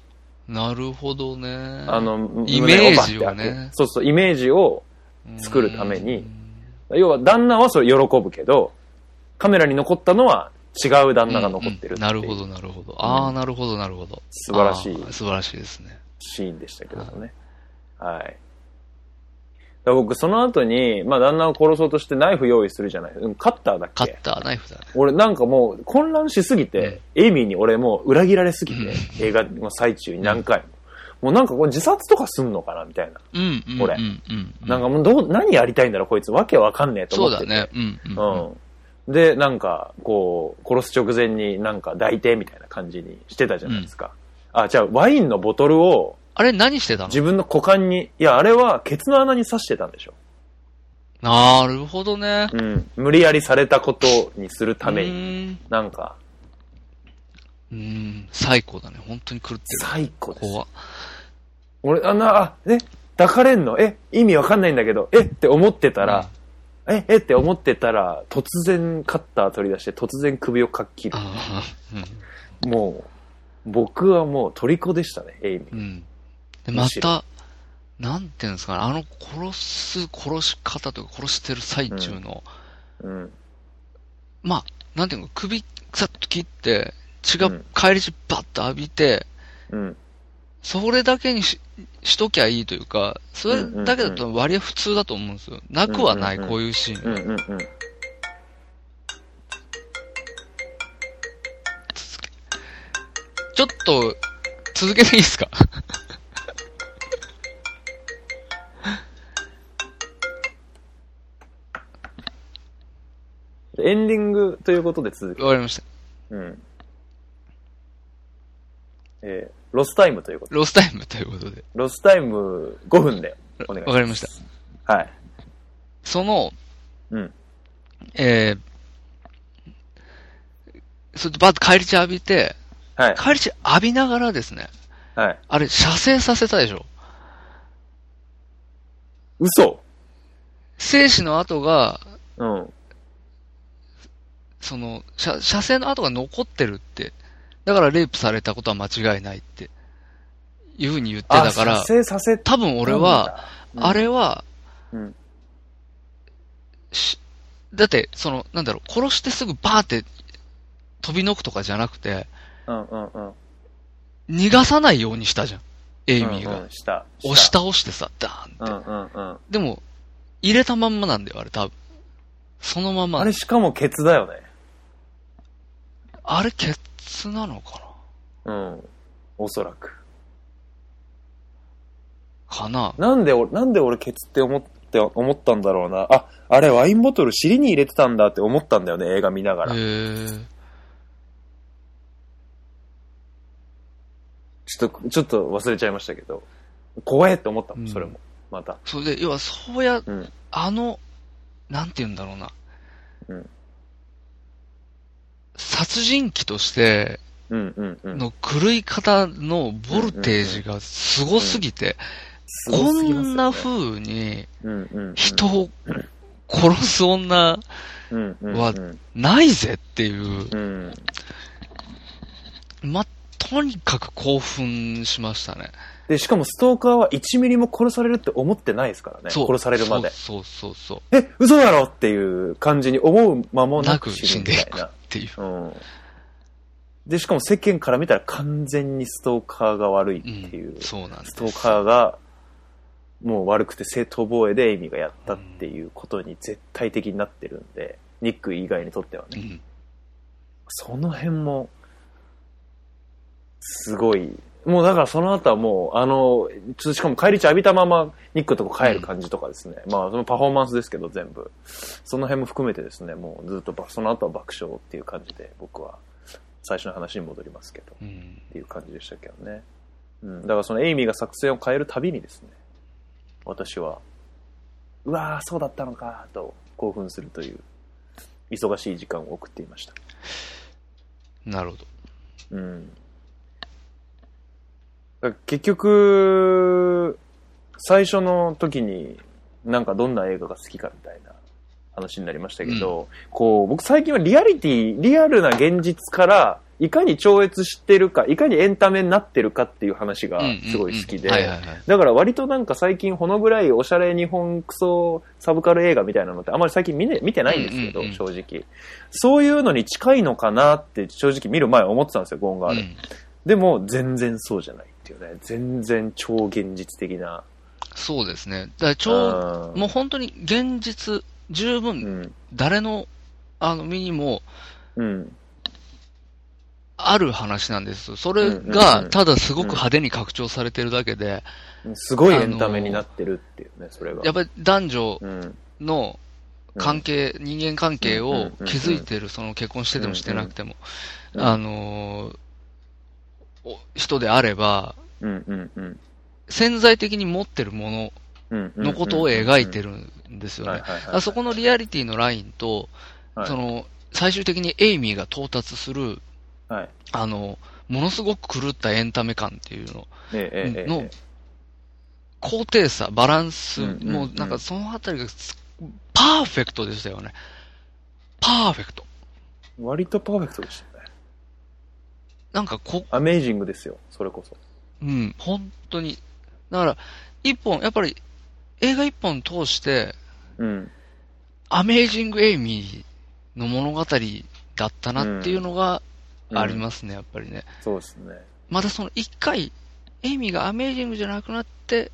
なるほどね。あの、イメージをねそうそう、イメージを、うん、作るために要は旦那はそれ喜ぶけど、カメラに残ったのは違う旦那が残ってるっていううんなるほど、なるほど。ああ、なるほど、なるほど。素晴らしい素晴らしいですね。シーンでしたけどね。はい。僕、その後に、まあ、旦那を殺そうとしてナイフ用意するじゃない。うんカッターだっけ？カッター、ナイフだね。俺なんかもう混乱しすぎて、エイミーに俺もう裏切られすぎて、映画の最中に何回も。もうなんかこれ自殺とかすんのかなみたいな。うん、うん。俺うん、うん。なんかもうどう、何やりたいんだろうこいつ。わけわかんねえと思ってて。そうだね。うん、うん。うん。で、なんか、こう、殺す直前になんか抱いてみたいな感じにしてたじゃないですか。あ、じゃあワインのボトルをあれ何してたの？自分の股間に、いや、あれはケツの穴に刺してたんでしょ。なるほどね。うん。無理やりされたことにするために。に。なんか、うん、最高だね。本当に狂ってる。最高です。怖っ俺、あんな、あ、え、抱かれんの？え、意味わかんないんだけど、え？って思ってたら、え、え？って思ってたら、突然カッター取り出して、突然首をかっきる。うんもう、僕はもう虜でしたね、エイミー。うん。で、また、なんていうんですかね、あの殺す、殺し方とか殺してる最中の、うん。まあ、なんていうの、首さっと切って、血がうん返り血バッと浴びて、うん。それだけにししときゃいいというか、それだけだと割合普通だと思うんですよ。なくはない、こういうシーン。うんうんうん。ちょっと、続けていいですか？エンディングということで続わかりました。く。うん。えーロスタイムということで。ロスタイムということで。ロスタイム5分でお願いします。わかりました。はい。その、うん。えー、それでバッと返り血浴びて、はい。返り血浴びながらですね、はい。あれ、射精させたでしょ嘘精子の跡が、うん。その、射、射精の跡が残ってるって。だからレイプされたことは間違いないって。いうふうに言ってたからあ、、射精させた多分俺は、、うんあ、れは、うん。しだって、その、なんだろう、殺してすぐバーって飛びのくとかじゃなくて、うんうんうん。逃がさないようにしたじゃん。エイミーが。うんうんした。押し倒してさ、ダーンって。うんうんうん。でも、入れたまんまなんだよ、あれ多分。そのまま。あれしかもケツだよね。あれ、ケツなのかうん。おそらく。なかな？なんで俺、なんで俺ケツって思って、思ったんだろうな。あ、あれワインボトル尻に入れてたんだって思ったんだよね、映画見ながら。へえ。ちょっと、ちょっと忘れちゃいましたけど。怖えって思ったもん、うんそれも。また。それで、要は、そうや、うん。あの、なんて言うんだろうな。うん殺人鬼として。の狂い方のボルテージがすごすぎて、すこんな風に人を殺す女はないぜっていう、うん。ま、とにかく興奮しましたね。で、しかもストーカーは1ミリも殺されるって思ってないですからね。そう。殺されるまで。そうそうそうそえ、嘘だろっていう感じに思う間もう。ななくく死んでいくっみたいな。ていう。うん。で、しかも世間から見たら完全にストーカーが悪いっていう。うん、そうなんですストーカーがもう悪くて正当防衛でエイミーがやったっていうことに絶対的になってるんで、ニック以外にとってはね。うん。その辺も、すごい。もうだからその後はもう、あの、しかも帰り血浴びたままニックのとこ帰る感じとかですね。まあそのパフォーマンスですけど全部。その辺も含めてですね、もうずっとばその後は爆笑っていう感じで僕は最初の話に戻りますけど。うん。っていう感じでしたけどね。うん。だからそのエイミーが作戦を変えるたびにですね、私は、うわー、そうだったのか、と興奮するという、忙しい時間を送っていました。なるほど。うん。結局、最初の時に、なんかどんな映画が好きかみたいな話になりましたけど、こう、僕最近はリアリティ、リアルな現実から、いかに超越してるか、いかにエンタメになってるかっていう話がすごい好きで。だから割となんか最近ほのぐらいおしゃれ日本クソサブカル映画みたいなのってあんまり最近見,、ね、見てないんですけど、うんうんうん正直。そういうのに近いのかなって正直見る前思ってたんですよ、ゴーンガール。うんでも全然そうじゃないっていうね。全然超現実的な。そうですね。だからちょう、うんもう本当に現実、十う分、ん。誰の、あの、身にもうん。ある話なんです。それうんうんが、うんただすごく派手に拡張されてるだけで、すごいエンタメになってるっていうね、それが。やっぱり男女うん。の関係、人間関係をうんうんうんうん築いてる、その結婚しててもしてなくても、うんあのーお人であれば、うんうんうん潜在的に持ってるもの。のことを描いてるんですよね。そこのリアリティのラインと、はいその、最終的にエイミーが到達する、はい。あの、ものすごく狂ったエンタメ感っていうの、えええの高低差、バランス、うんうんうんもうなんかそのあたりがすパーフェクトでしたよね。パーフェクト。割とパーフェクトでしたね。なんかこ、アメージングですよ、それこそ。うん、本当に。だから、一本、やっぱり映画一本通して、うん。アメージング・エイミーの物語だったなっていうのがありますね、やっぱりね。そうですね。またその一回、エイミーがアメージングじゃなくなって、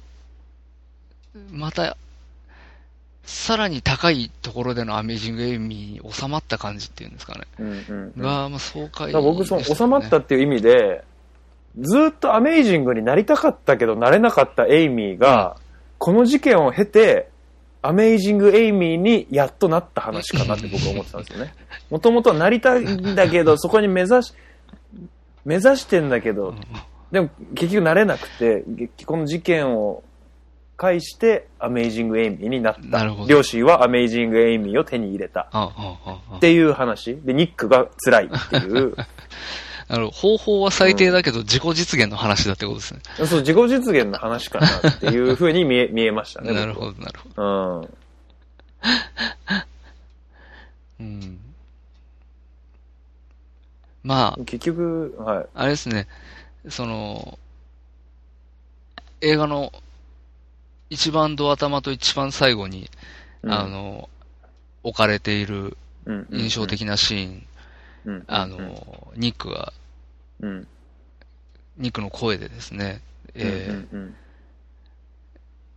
また、さらに高いところでのアメージング・エイミーに収まった感じっていうんですかね。うんうんうん。が、まあ、爽快だから僕、その、収まったっていう意味で、ずっとアメージングになりたかったけどなれなかったエイミーが、この事件を経て、アメージングエイミーにやっとなった話かなって僕は思ってたんですよね。もともとはなりたいんだけど、そこに目指し、目指してんだけど、でも結局慣れなくて、激この事件を介してアメイジング・エイミーになった。なるほど両親はアメイジング・エイミーを手に入れた。ああああっていう話。で、ニックが辛いっていう。*laughs* あの、方法は最低だけど、自己実現の話だってことですね。そう、自己実現の話かなっていう風に見え、*laughs* 見えましたね。なるほど、なるほど。ど。うん。うん。まあ、結局、はい。あれですね、その、映画の一番ド頭と一番最後に、うん。あ、の、置かれているうん。印象的なシーン、うん。あ、の、ニックが、うん。ニックの声でですね、えーうん。うん。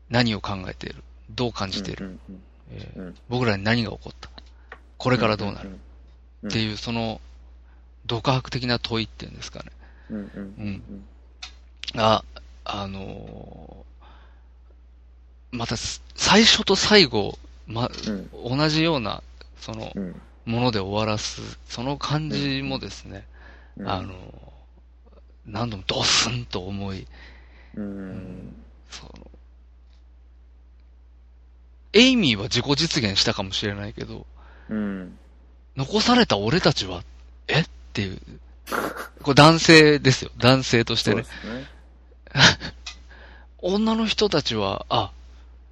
何を考えている？どう感じている、うん。うん。え僕らに何が起こった？ここれからどうなる、うん。っていう、その、独白的な問いっていうんですかね。うん。あのーまたす、最初と最後、ま、うん同じような、その、うんもので終わらす、その感じもですね、うんあのー何度もドスンと思い、うんその、エイミーは自己実現したかもしれないけど、うん残された俺たちは、えっていう。これ男性ですよ。男性としてねね。*laughs* 女の人たちは、あ、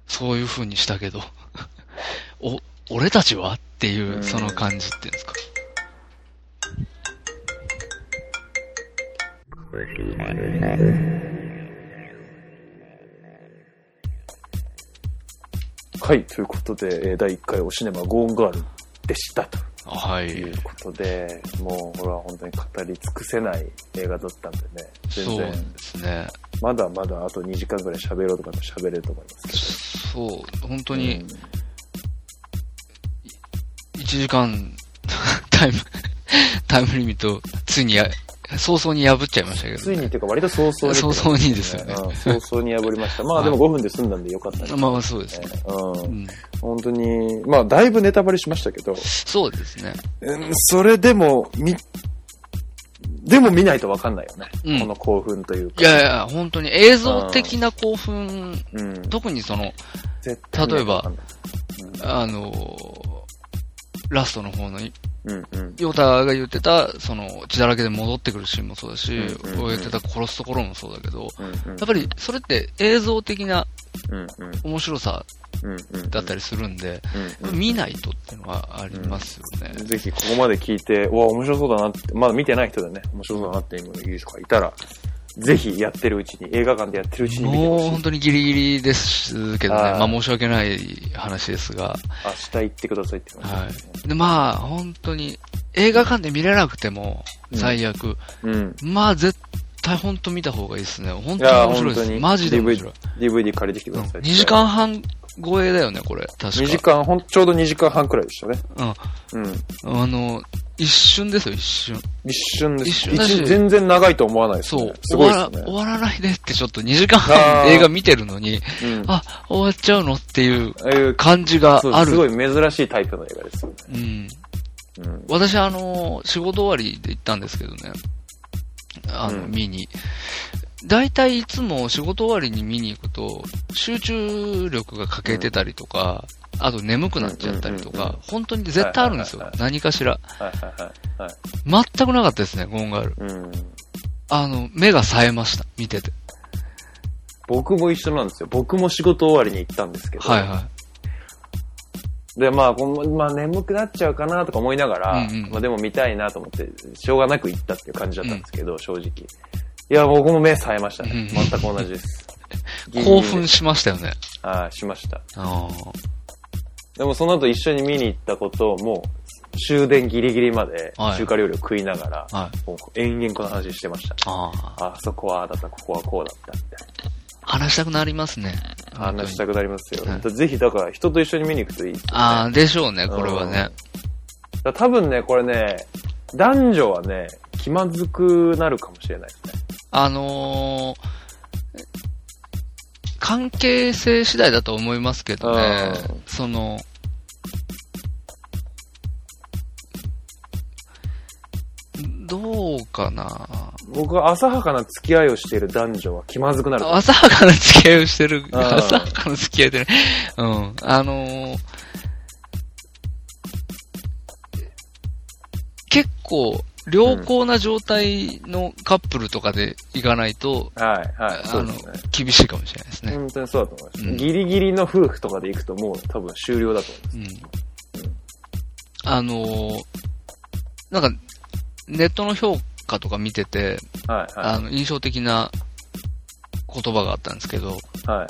そういう風にしたけど、*laughs* お、俺たちは？っていうう、んその感じっていうんですか？はい、ということで、えー第1回おシネマゴーンガールでしたとはいいう。ことで、もう、これは本当に語り尽くせない映画だったんでね、そうで全然、すね。まだまだあと2時間ぐらい喋ろうとかも喋れると思いますそう、本当。に、1時間、*laughs* タイム、タイムリミット、ついにや、早々に破っちゃいましたけど、ついにっていうか割と早々に。早々にですよねうん早々に破りました。まあでも5分で済んだんでよかったですね。まあそうですね。うんうん、本当に、まあだいぶネタバレしましたけど、そうですね。うんそれでも、み、でも見ないとわかんないよね。うんこの興奮というか。いやいや、本当に映像的な興奮、うん。特にその、例えばわかんあのーラストの方の、うんうん。ヨタが言ってた、その、血だらけで戻ってくるシーンもそうだし、うんうんうん言ってた殺すところもそうだけど、うんうんやっぱりそれって映像的な面白さだったりするんで、うんうん見ないとっていうのはありますよね。ぜひここまで聞いて、うわ、面白そうだなって、まだ見てない人でね、面白そうだなっていう人がいたら、ぜひやってるうちに、映画館でやってるうちに見てもうほしい。本当にギリギリですけどね、はいまあ申し訳ない話ですが、明日行ってくださいって話はですね。い。で、まあ本当に映画館で見れなくても最悪、うん。まあ絶対本当見た方がいいですね。本当に面白いです。マジで面白い。DVD 借りてきてください。2時間半超えだよね、これ。確か。2時間、ほん、ちょうど2時間半くらいでしたね。うん。うん。あの、一瞬ですよ、一瞬。一瞬です。一瞬だし一全然長いと思わないですね。そう。すごいですね終わら、。終わらないでってちょっと2時間あ半ー映画見てるのに、うん。あ、終わっちゃうのっていう感じがある。すごい珍しいタイプの映画ですよね。うん。うん。私、あの、仕事終わりで行ったんですけどね。あの、うん見に。大体いつも仕事終わりに見に行くと、集中力が欠けてたりとか、あと眠くなっちゃったりとうんうんうんか、本当に絶対あるんですよはいはい。何かしら。はいはいはい。はい。全くなかったですね、ゴーンガール。うん。あの、目が冴えました、見てて。僕も一緒なんですよ。僕も仕事終わりに行ったんですけど。はいはで、まあ、このまあ、眠くなっちゃうかなとか思いながら、うんうんまあ、でも見たいなと思って、しょうがなく行ったっていう感じだったんですけど、正直。いや、僕も目冴えましたね。うん全く同じです。*laughs* い。興奮しましたよね。あしました。あでもその後一緒に見に行ったことをもう終電ギリギリまではい中華料理を食いながら、あ。はい。もう延々この話してました。ああ。そこはああだった、ここはこうだった、みたい話したくなりますね。な。話したく。くなりますよ。はいぜひだから人と一緒に見に行くといいね。ああ、でしょうね、これはね。多分ね、これね、男女はね、気まずくなるかもしれないですね。あのー関係性次第だと思いますけどねうん、その、どどうかな僕は浅はかな付き合いをしている男女は気まずくなる。浅はかな付き合いをしてる。浅はかな付き合いでね。うん。あのー結構、良好な状態のカップルとかで行かないと、はい、はい。そうですね。、厳しいかもしれないですね。本当にそうだと思います。うんギリギリの夫婦とかで行くともう多分終了だと思います。うん。あのーなんか、ネットの評価とか見てて、はい、はあの、印象的な言葉があったんですけど、い。は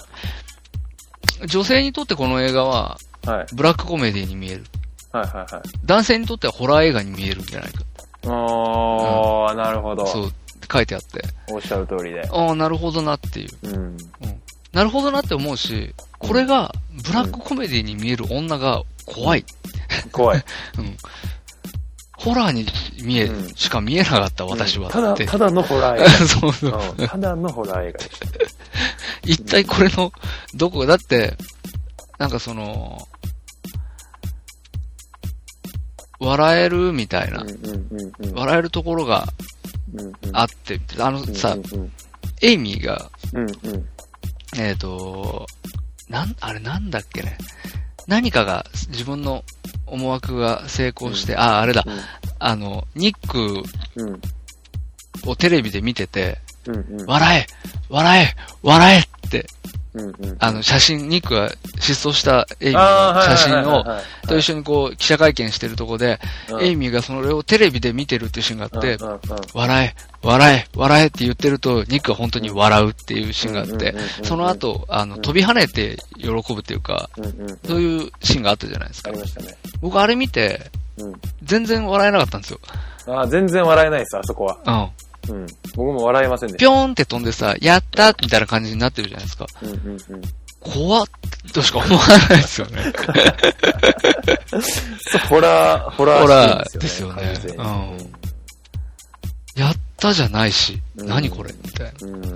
い。女性にとってこの映画は、はい。ブラックコメディに見える。はい、はい、はい。男性にとってはホラー映画に見えるんじゃないか。あー、なるほど。そう、書いてあって。おっしゃる通りで。ああ、なるほどなっていう。うん。なるほどなって思うし、これがブラックコメディに見える女が怖い。怖い。*laughs* うん。ホラーに見え、うんしか見えなかった私はただ、って。ただのホラー映 *laughs* そうそう。画。うんただのホラー映画。*laughs* 一体これの、どこが、だって、なんかその、笑えるみたいな。笑えるところがあって、あのさエイミーが。えっ、と、なん、あれなんだっけね。何かが、自分の思惑が成功して、あ、あれだ、あの、ニックをテレビで見てて、うんうん。笑え笑え笑えって、うんうんあの、写真、ニックが失踪したエイミーの写真を、と一緒にこう、記者会見してるとこで、うんエイミーがそれをテレビで見てるっていうシーンがあってうん、うんうん笑え、笑え、笑えって言ってると、ニックが本当に笑うっていうシーンがあってその後、あの、うん飛び跳ねて喜ぶっていうか、うんうんうんそういうシーンがあったじゃないですかあり。ましたね。僕あれ見て、うん。全然笑えなかったんですよ。あー全然笑えないです、あそこは。うん。うん。僕も笑えませんでしぴょーんって飛んでさ、やったみたいな感じになってるじゃないですか。た。うんうんうん。怖っとしか思わないですよね。*laughs* ホラー、ホラーホラーですよねうんやったじゃないし、うん何これみたいな。うん。う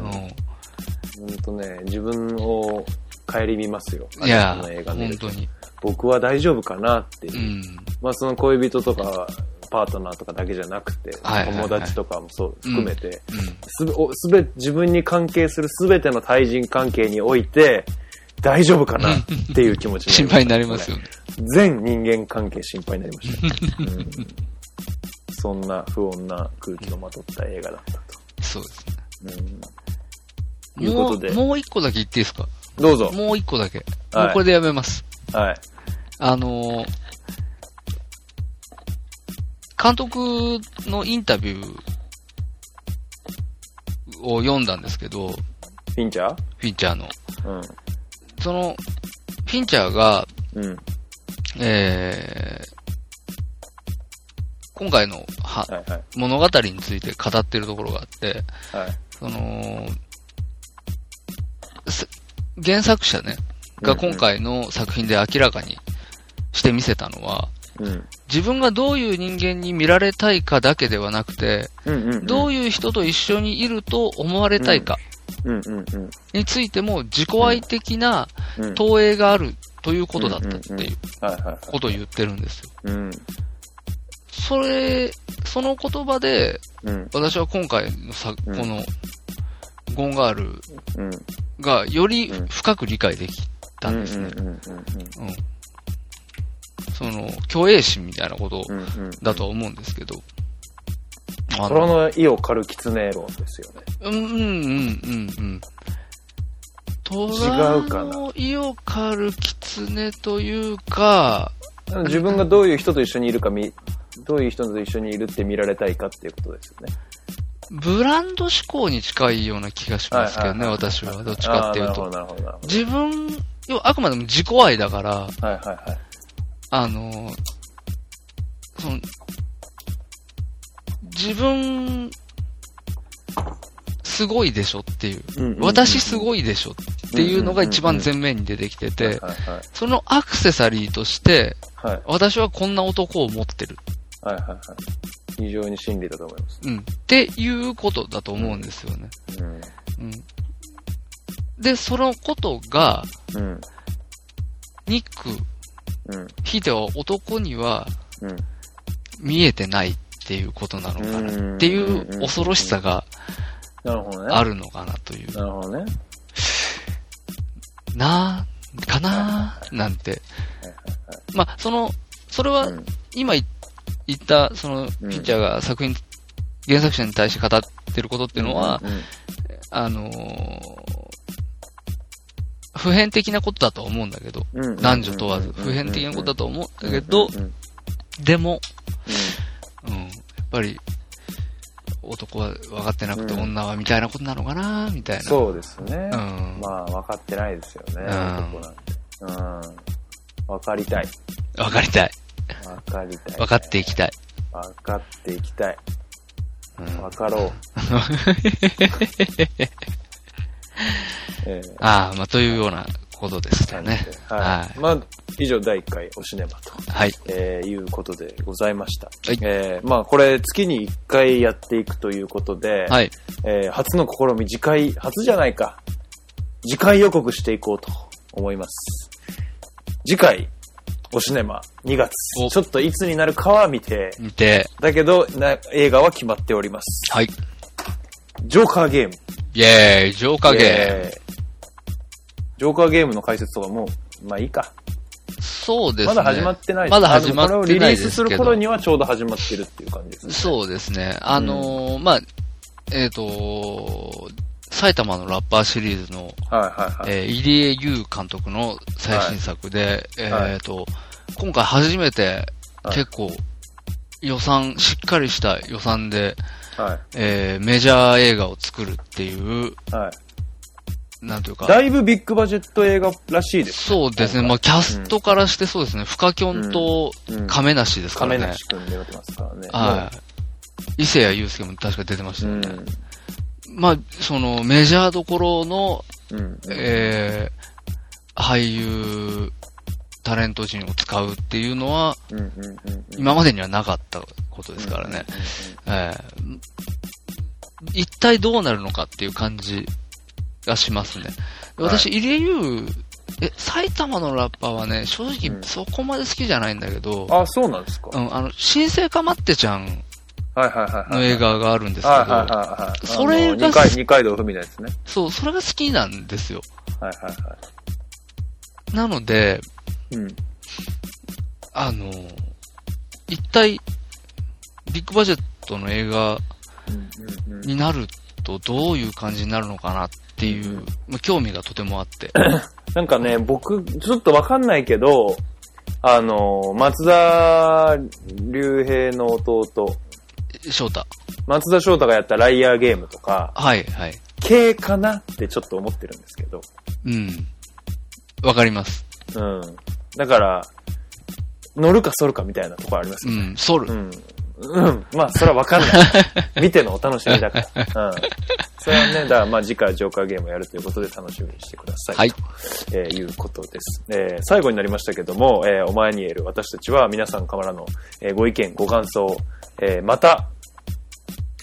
ほん。ね、自分を顧みますよ。いや本当に。僕は大丈夫かなっていうう。ん。まあその恋人とか、パートナーとかだけじゃなくて、はいはいはい友達とかもそう含めて、うん。すべ、おすべ、自分に関係するすべての対人関係において、大丈夫かなっていう気持ち心配になりますよね。全人間関係心配になりました、うんそんな不穏な空気をまとった映画だったと。そうですね。うん、いうことでもう、もう一個だけ言っていいですか？どうぞ。もう一個だけ。はいもうこれでやめます。はい。あのー監督のインタビューを読んだんですけど、フフィンチャー？ィンチャーの。うん。その、フィンチャーが、うん。えー、今回のははいはい。物語について語ってるところがあって、はい。その、す原作者ね、が今回の作品で明らかにしてみせたのは、うん。自分がどういう人間に見られたいかだけではなくて、うんうん、うん。どういう人と一緒にいると思われたいか。についても自己愛的なうん。投影があるということだったっていう。ことを言ってるんですよ。うん。それ、その言葉で、うん。私は今回のさ、うんこの、ゴンガールうん。がよりうん深く理解できたんですね。うん。その、虚栄心みたいなことうんうんうん。だとは思うんですけど。あ虎の意を狩る狐論ですよね。うんうんうんうんうん。虎違うかなの意を狩る狐というか、自分がどういう人と一緒にいるか見、どういう人と一緒にいるって見られたいかっていうことですよね。ブランド思考に近いような気がしますけどね、はいはいはい私は。どっちかっていうと。自分、要はあくまでも自己愛だから、はいはいはい。あの、その、自分、すごいでしょっていう。私すいごいでしょっていうのが一番前面に出てきてはいて。そのアクセサリーとして、はい私はこんな男を持ってる。はいはいはい。非常に真理だと思います。うん。っていうことだと思うんですよね。うん。うん。で、そのことが、うん。ニック、うん。ひいては男にはうん。見えてないっていうことなのかなっていう恐ろしさが。あるのかなという。なるほどね。なー、かなー、なんて。まあ、その、それはうん今言った、その、ピッチャーが作品、原作者に対して語ってることっていうのは、うんあのー普遍的なことだとは思うんだけど、うん男女問わず、普遍的なことだと思うんだけどでも、うん、やっぱり、男は分かってなくてうん女はみたいなことなのかなみたいな。そうですね。うん。まあ、分かってないですよね、ん男なんて。うん。分かりたい。分かりたい。分かりたい。分かっていきたい。分かっていきたい。うん分かろう。*laughs* ええああ、まあ、というようなことでしたね。は。はいまあ、以上第1回おシネマと。はい。えーいうことでございました。はいえーまあこれ月に1回やっていくということで、はい。えー初の試み、次回、初じゃないか。次回予告していこうと思います。次回、おシネマ2月。おちょっといつになるかは見て、見て、だけどな映画は決まっております。はい。ジョーカーゲーム。イェーイ、ジョーカーゲえージョーカーゲームの解説とかもう、まあいいか。そうですね。まだ始まってないまだ始まってないこれをリリースする頃にはちょうど始まってるっていう感じですね。そうですね。あのーまあ、えっ、と埼玉のラッパーシリーズの、はいはいはい。えー入江優監督の最新作で、はいえっ、と、今回初めてはい結構予算、しっかりした予算で、はい。えーメジャー映画を作るっていう、はい。なんというか、だいぶビッグバジェット映画らしいです。そうですね。まあ、キャストからしてそうですね。フカキョンとうん亀梨ですからね。亀梨くんで出てますからね。はい。伊勢谷友介も確か出てましたうよね。ん。まあ、その、メジャーどころの、うん。えー、俳優、タレント陣を使うっていうのは、うんうんうんうん。今までにはなかったことですからね。えー一体どうなるのかっていう感じがしますね。私、入江優、え、埼玉のラッパーはね、正う直んそこまで好きじゃないんだけど、あ、そうなんですか。うん、あの、新生かまってちゃんはいはいはいはい。の映画があるんですけど、はいはいはいはい。それが二階、二階堂ふみのやつね。そう、それが好きなんですよ。はいはいはなので、い。うん。あの、一体、ビッグバジェットの映画うんうんうんになるとどういう感じになるのかなっていう、まあ、興味がとてもあって。*coughs* なんかね、僕、ちょっとわかんないけど、あの、松田龍平の弟、翔太。松田翔太がやったライアーゲームとか、はい、はい。系かなってちょっと思ってるんですけど。うん。わかります。うん。だから、乗るか反るかみたいなところありますよ。うん、ソル。うん。うん。まあ、それはわかんない。*laughs* 見てのお楽しみだから。うん。それはね、だからまあ次回ジョーカーゲームをやるということで楽しみにしてください。はい。と、えーいうことです。えー最後になりましたけども、えーお前に言える私たちは皆さんからの、えーご意見、ご感想、えーまた、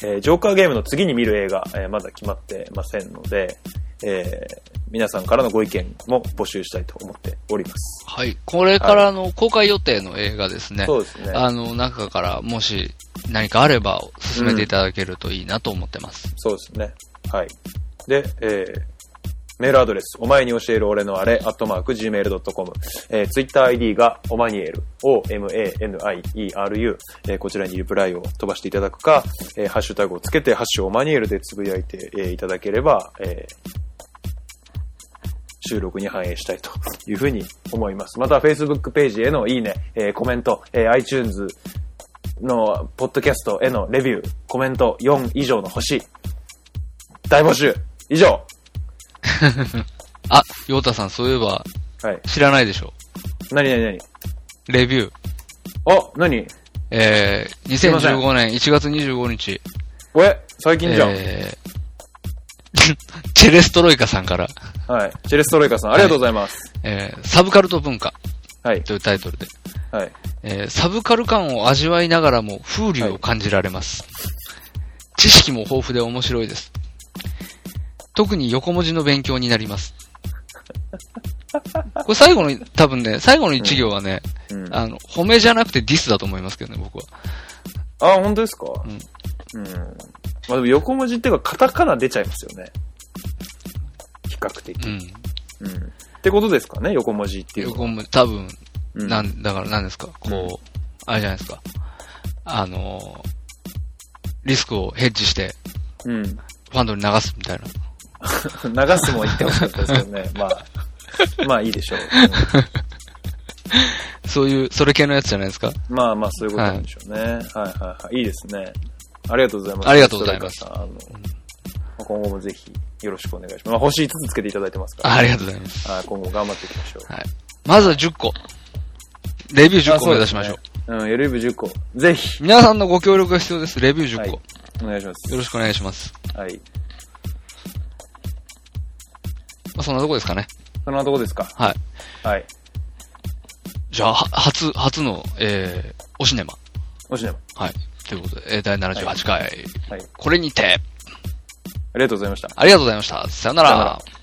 えージョーカーゲームの次に見る映画、えーまだ決まってませんので、えー皆さんからのご意見も募集したいと思っております。はい。これからの公開予定の映画ですね。そうですね。あの、中からもし何かあれば進めていただけるといいなと思ってます。そうですね。はい。で、えーメールアドレス、お前に教える俺のあれ、アットマーク、gmail.com。えー、ツイッター ID が、おまにえる、o-m-a-n-i-e-r-u。えーこちらにリプライを飛ばしていただくか、えーハッシュタグをつけて、ハッシュオマニエルでつぶやいて、えーいただければ、えー収録に反映したいというふうに思います。また、Facebook ページへのいいね、えーコメント、えー iTunes のポッドキャストへのレビュー、コメント4以上の星、大募集以上 *laughs* あ、ヨータさん、そういえばはい。知らないでしょ何何何？レビュー。あ、何？えー、いません2015年1月25日、おえ最近じゃん。えー *laughs* チェレストロイカさんから、はい。チェレストロイカさん、ありがとうございます。えーサブカルト文化はい。というタイトルで、はい。えーサブカル感を味わいながらも風流を感じられます。知識も豊富で面白いです。特に横文字の勉強になります。*laughs* これ最後の、多分ね、最後の一行はね、うん。あの、褒めじゃなくてディスだと思いますけどね、僕は。あ、本当ですか？うん。うん。まあでも横文字っていうか、カタカナ出ちゃいますよね。比較的。うん。うん。ってことですかね、横文字っていうのは。横文字、多分、うんなん、だから何ですか？こう、あれじゃないですか。あのー、リスクをヘッジして、うん。ファンドに流すみたいな。*laughs* 流すも言ってほしかったですけどね。*laughs* まあ、まあいいでしょう。*laughs* そういう、それ系のやつじゃないですか？うんまあまあそういうことなんでしょうね。はい、はい、はいいいですね。ありがとうございます。ありがとうございますあの今後もぜひよろしくお願いします。まあ星5つつけていただいてますから、ありがとうございます。はい、今後頑張っていきましょう。はい。まずは10個。レビュー10個目指しましょう。う。うん、エルビ10個。ぜひ、皆さんのご協力が必要です。レビュー10個。はいお願いします。よろしくお願いします。はい。まあ、そんなとこですかね。そんなとこですか。はい。はい。じゃあ、は初、初の、えー、おシネマ。おしねはい。ということで、えー、第78回、はい。これにて、ありがとうございました。ありがとうございました。さよなら。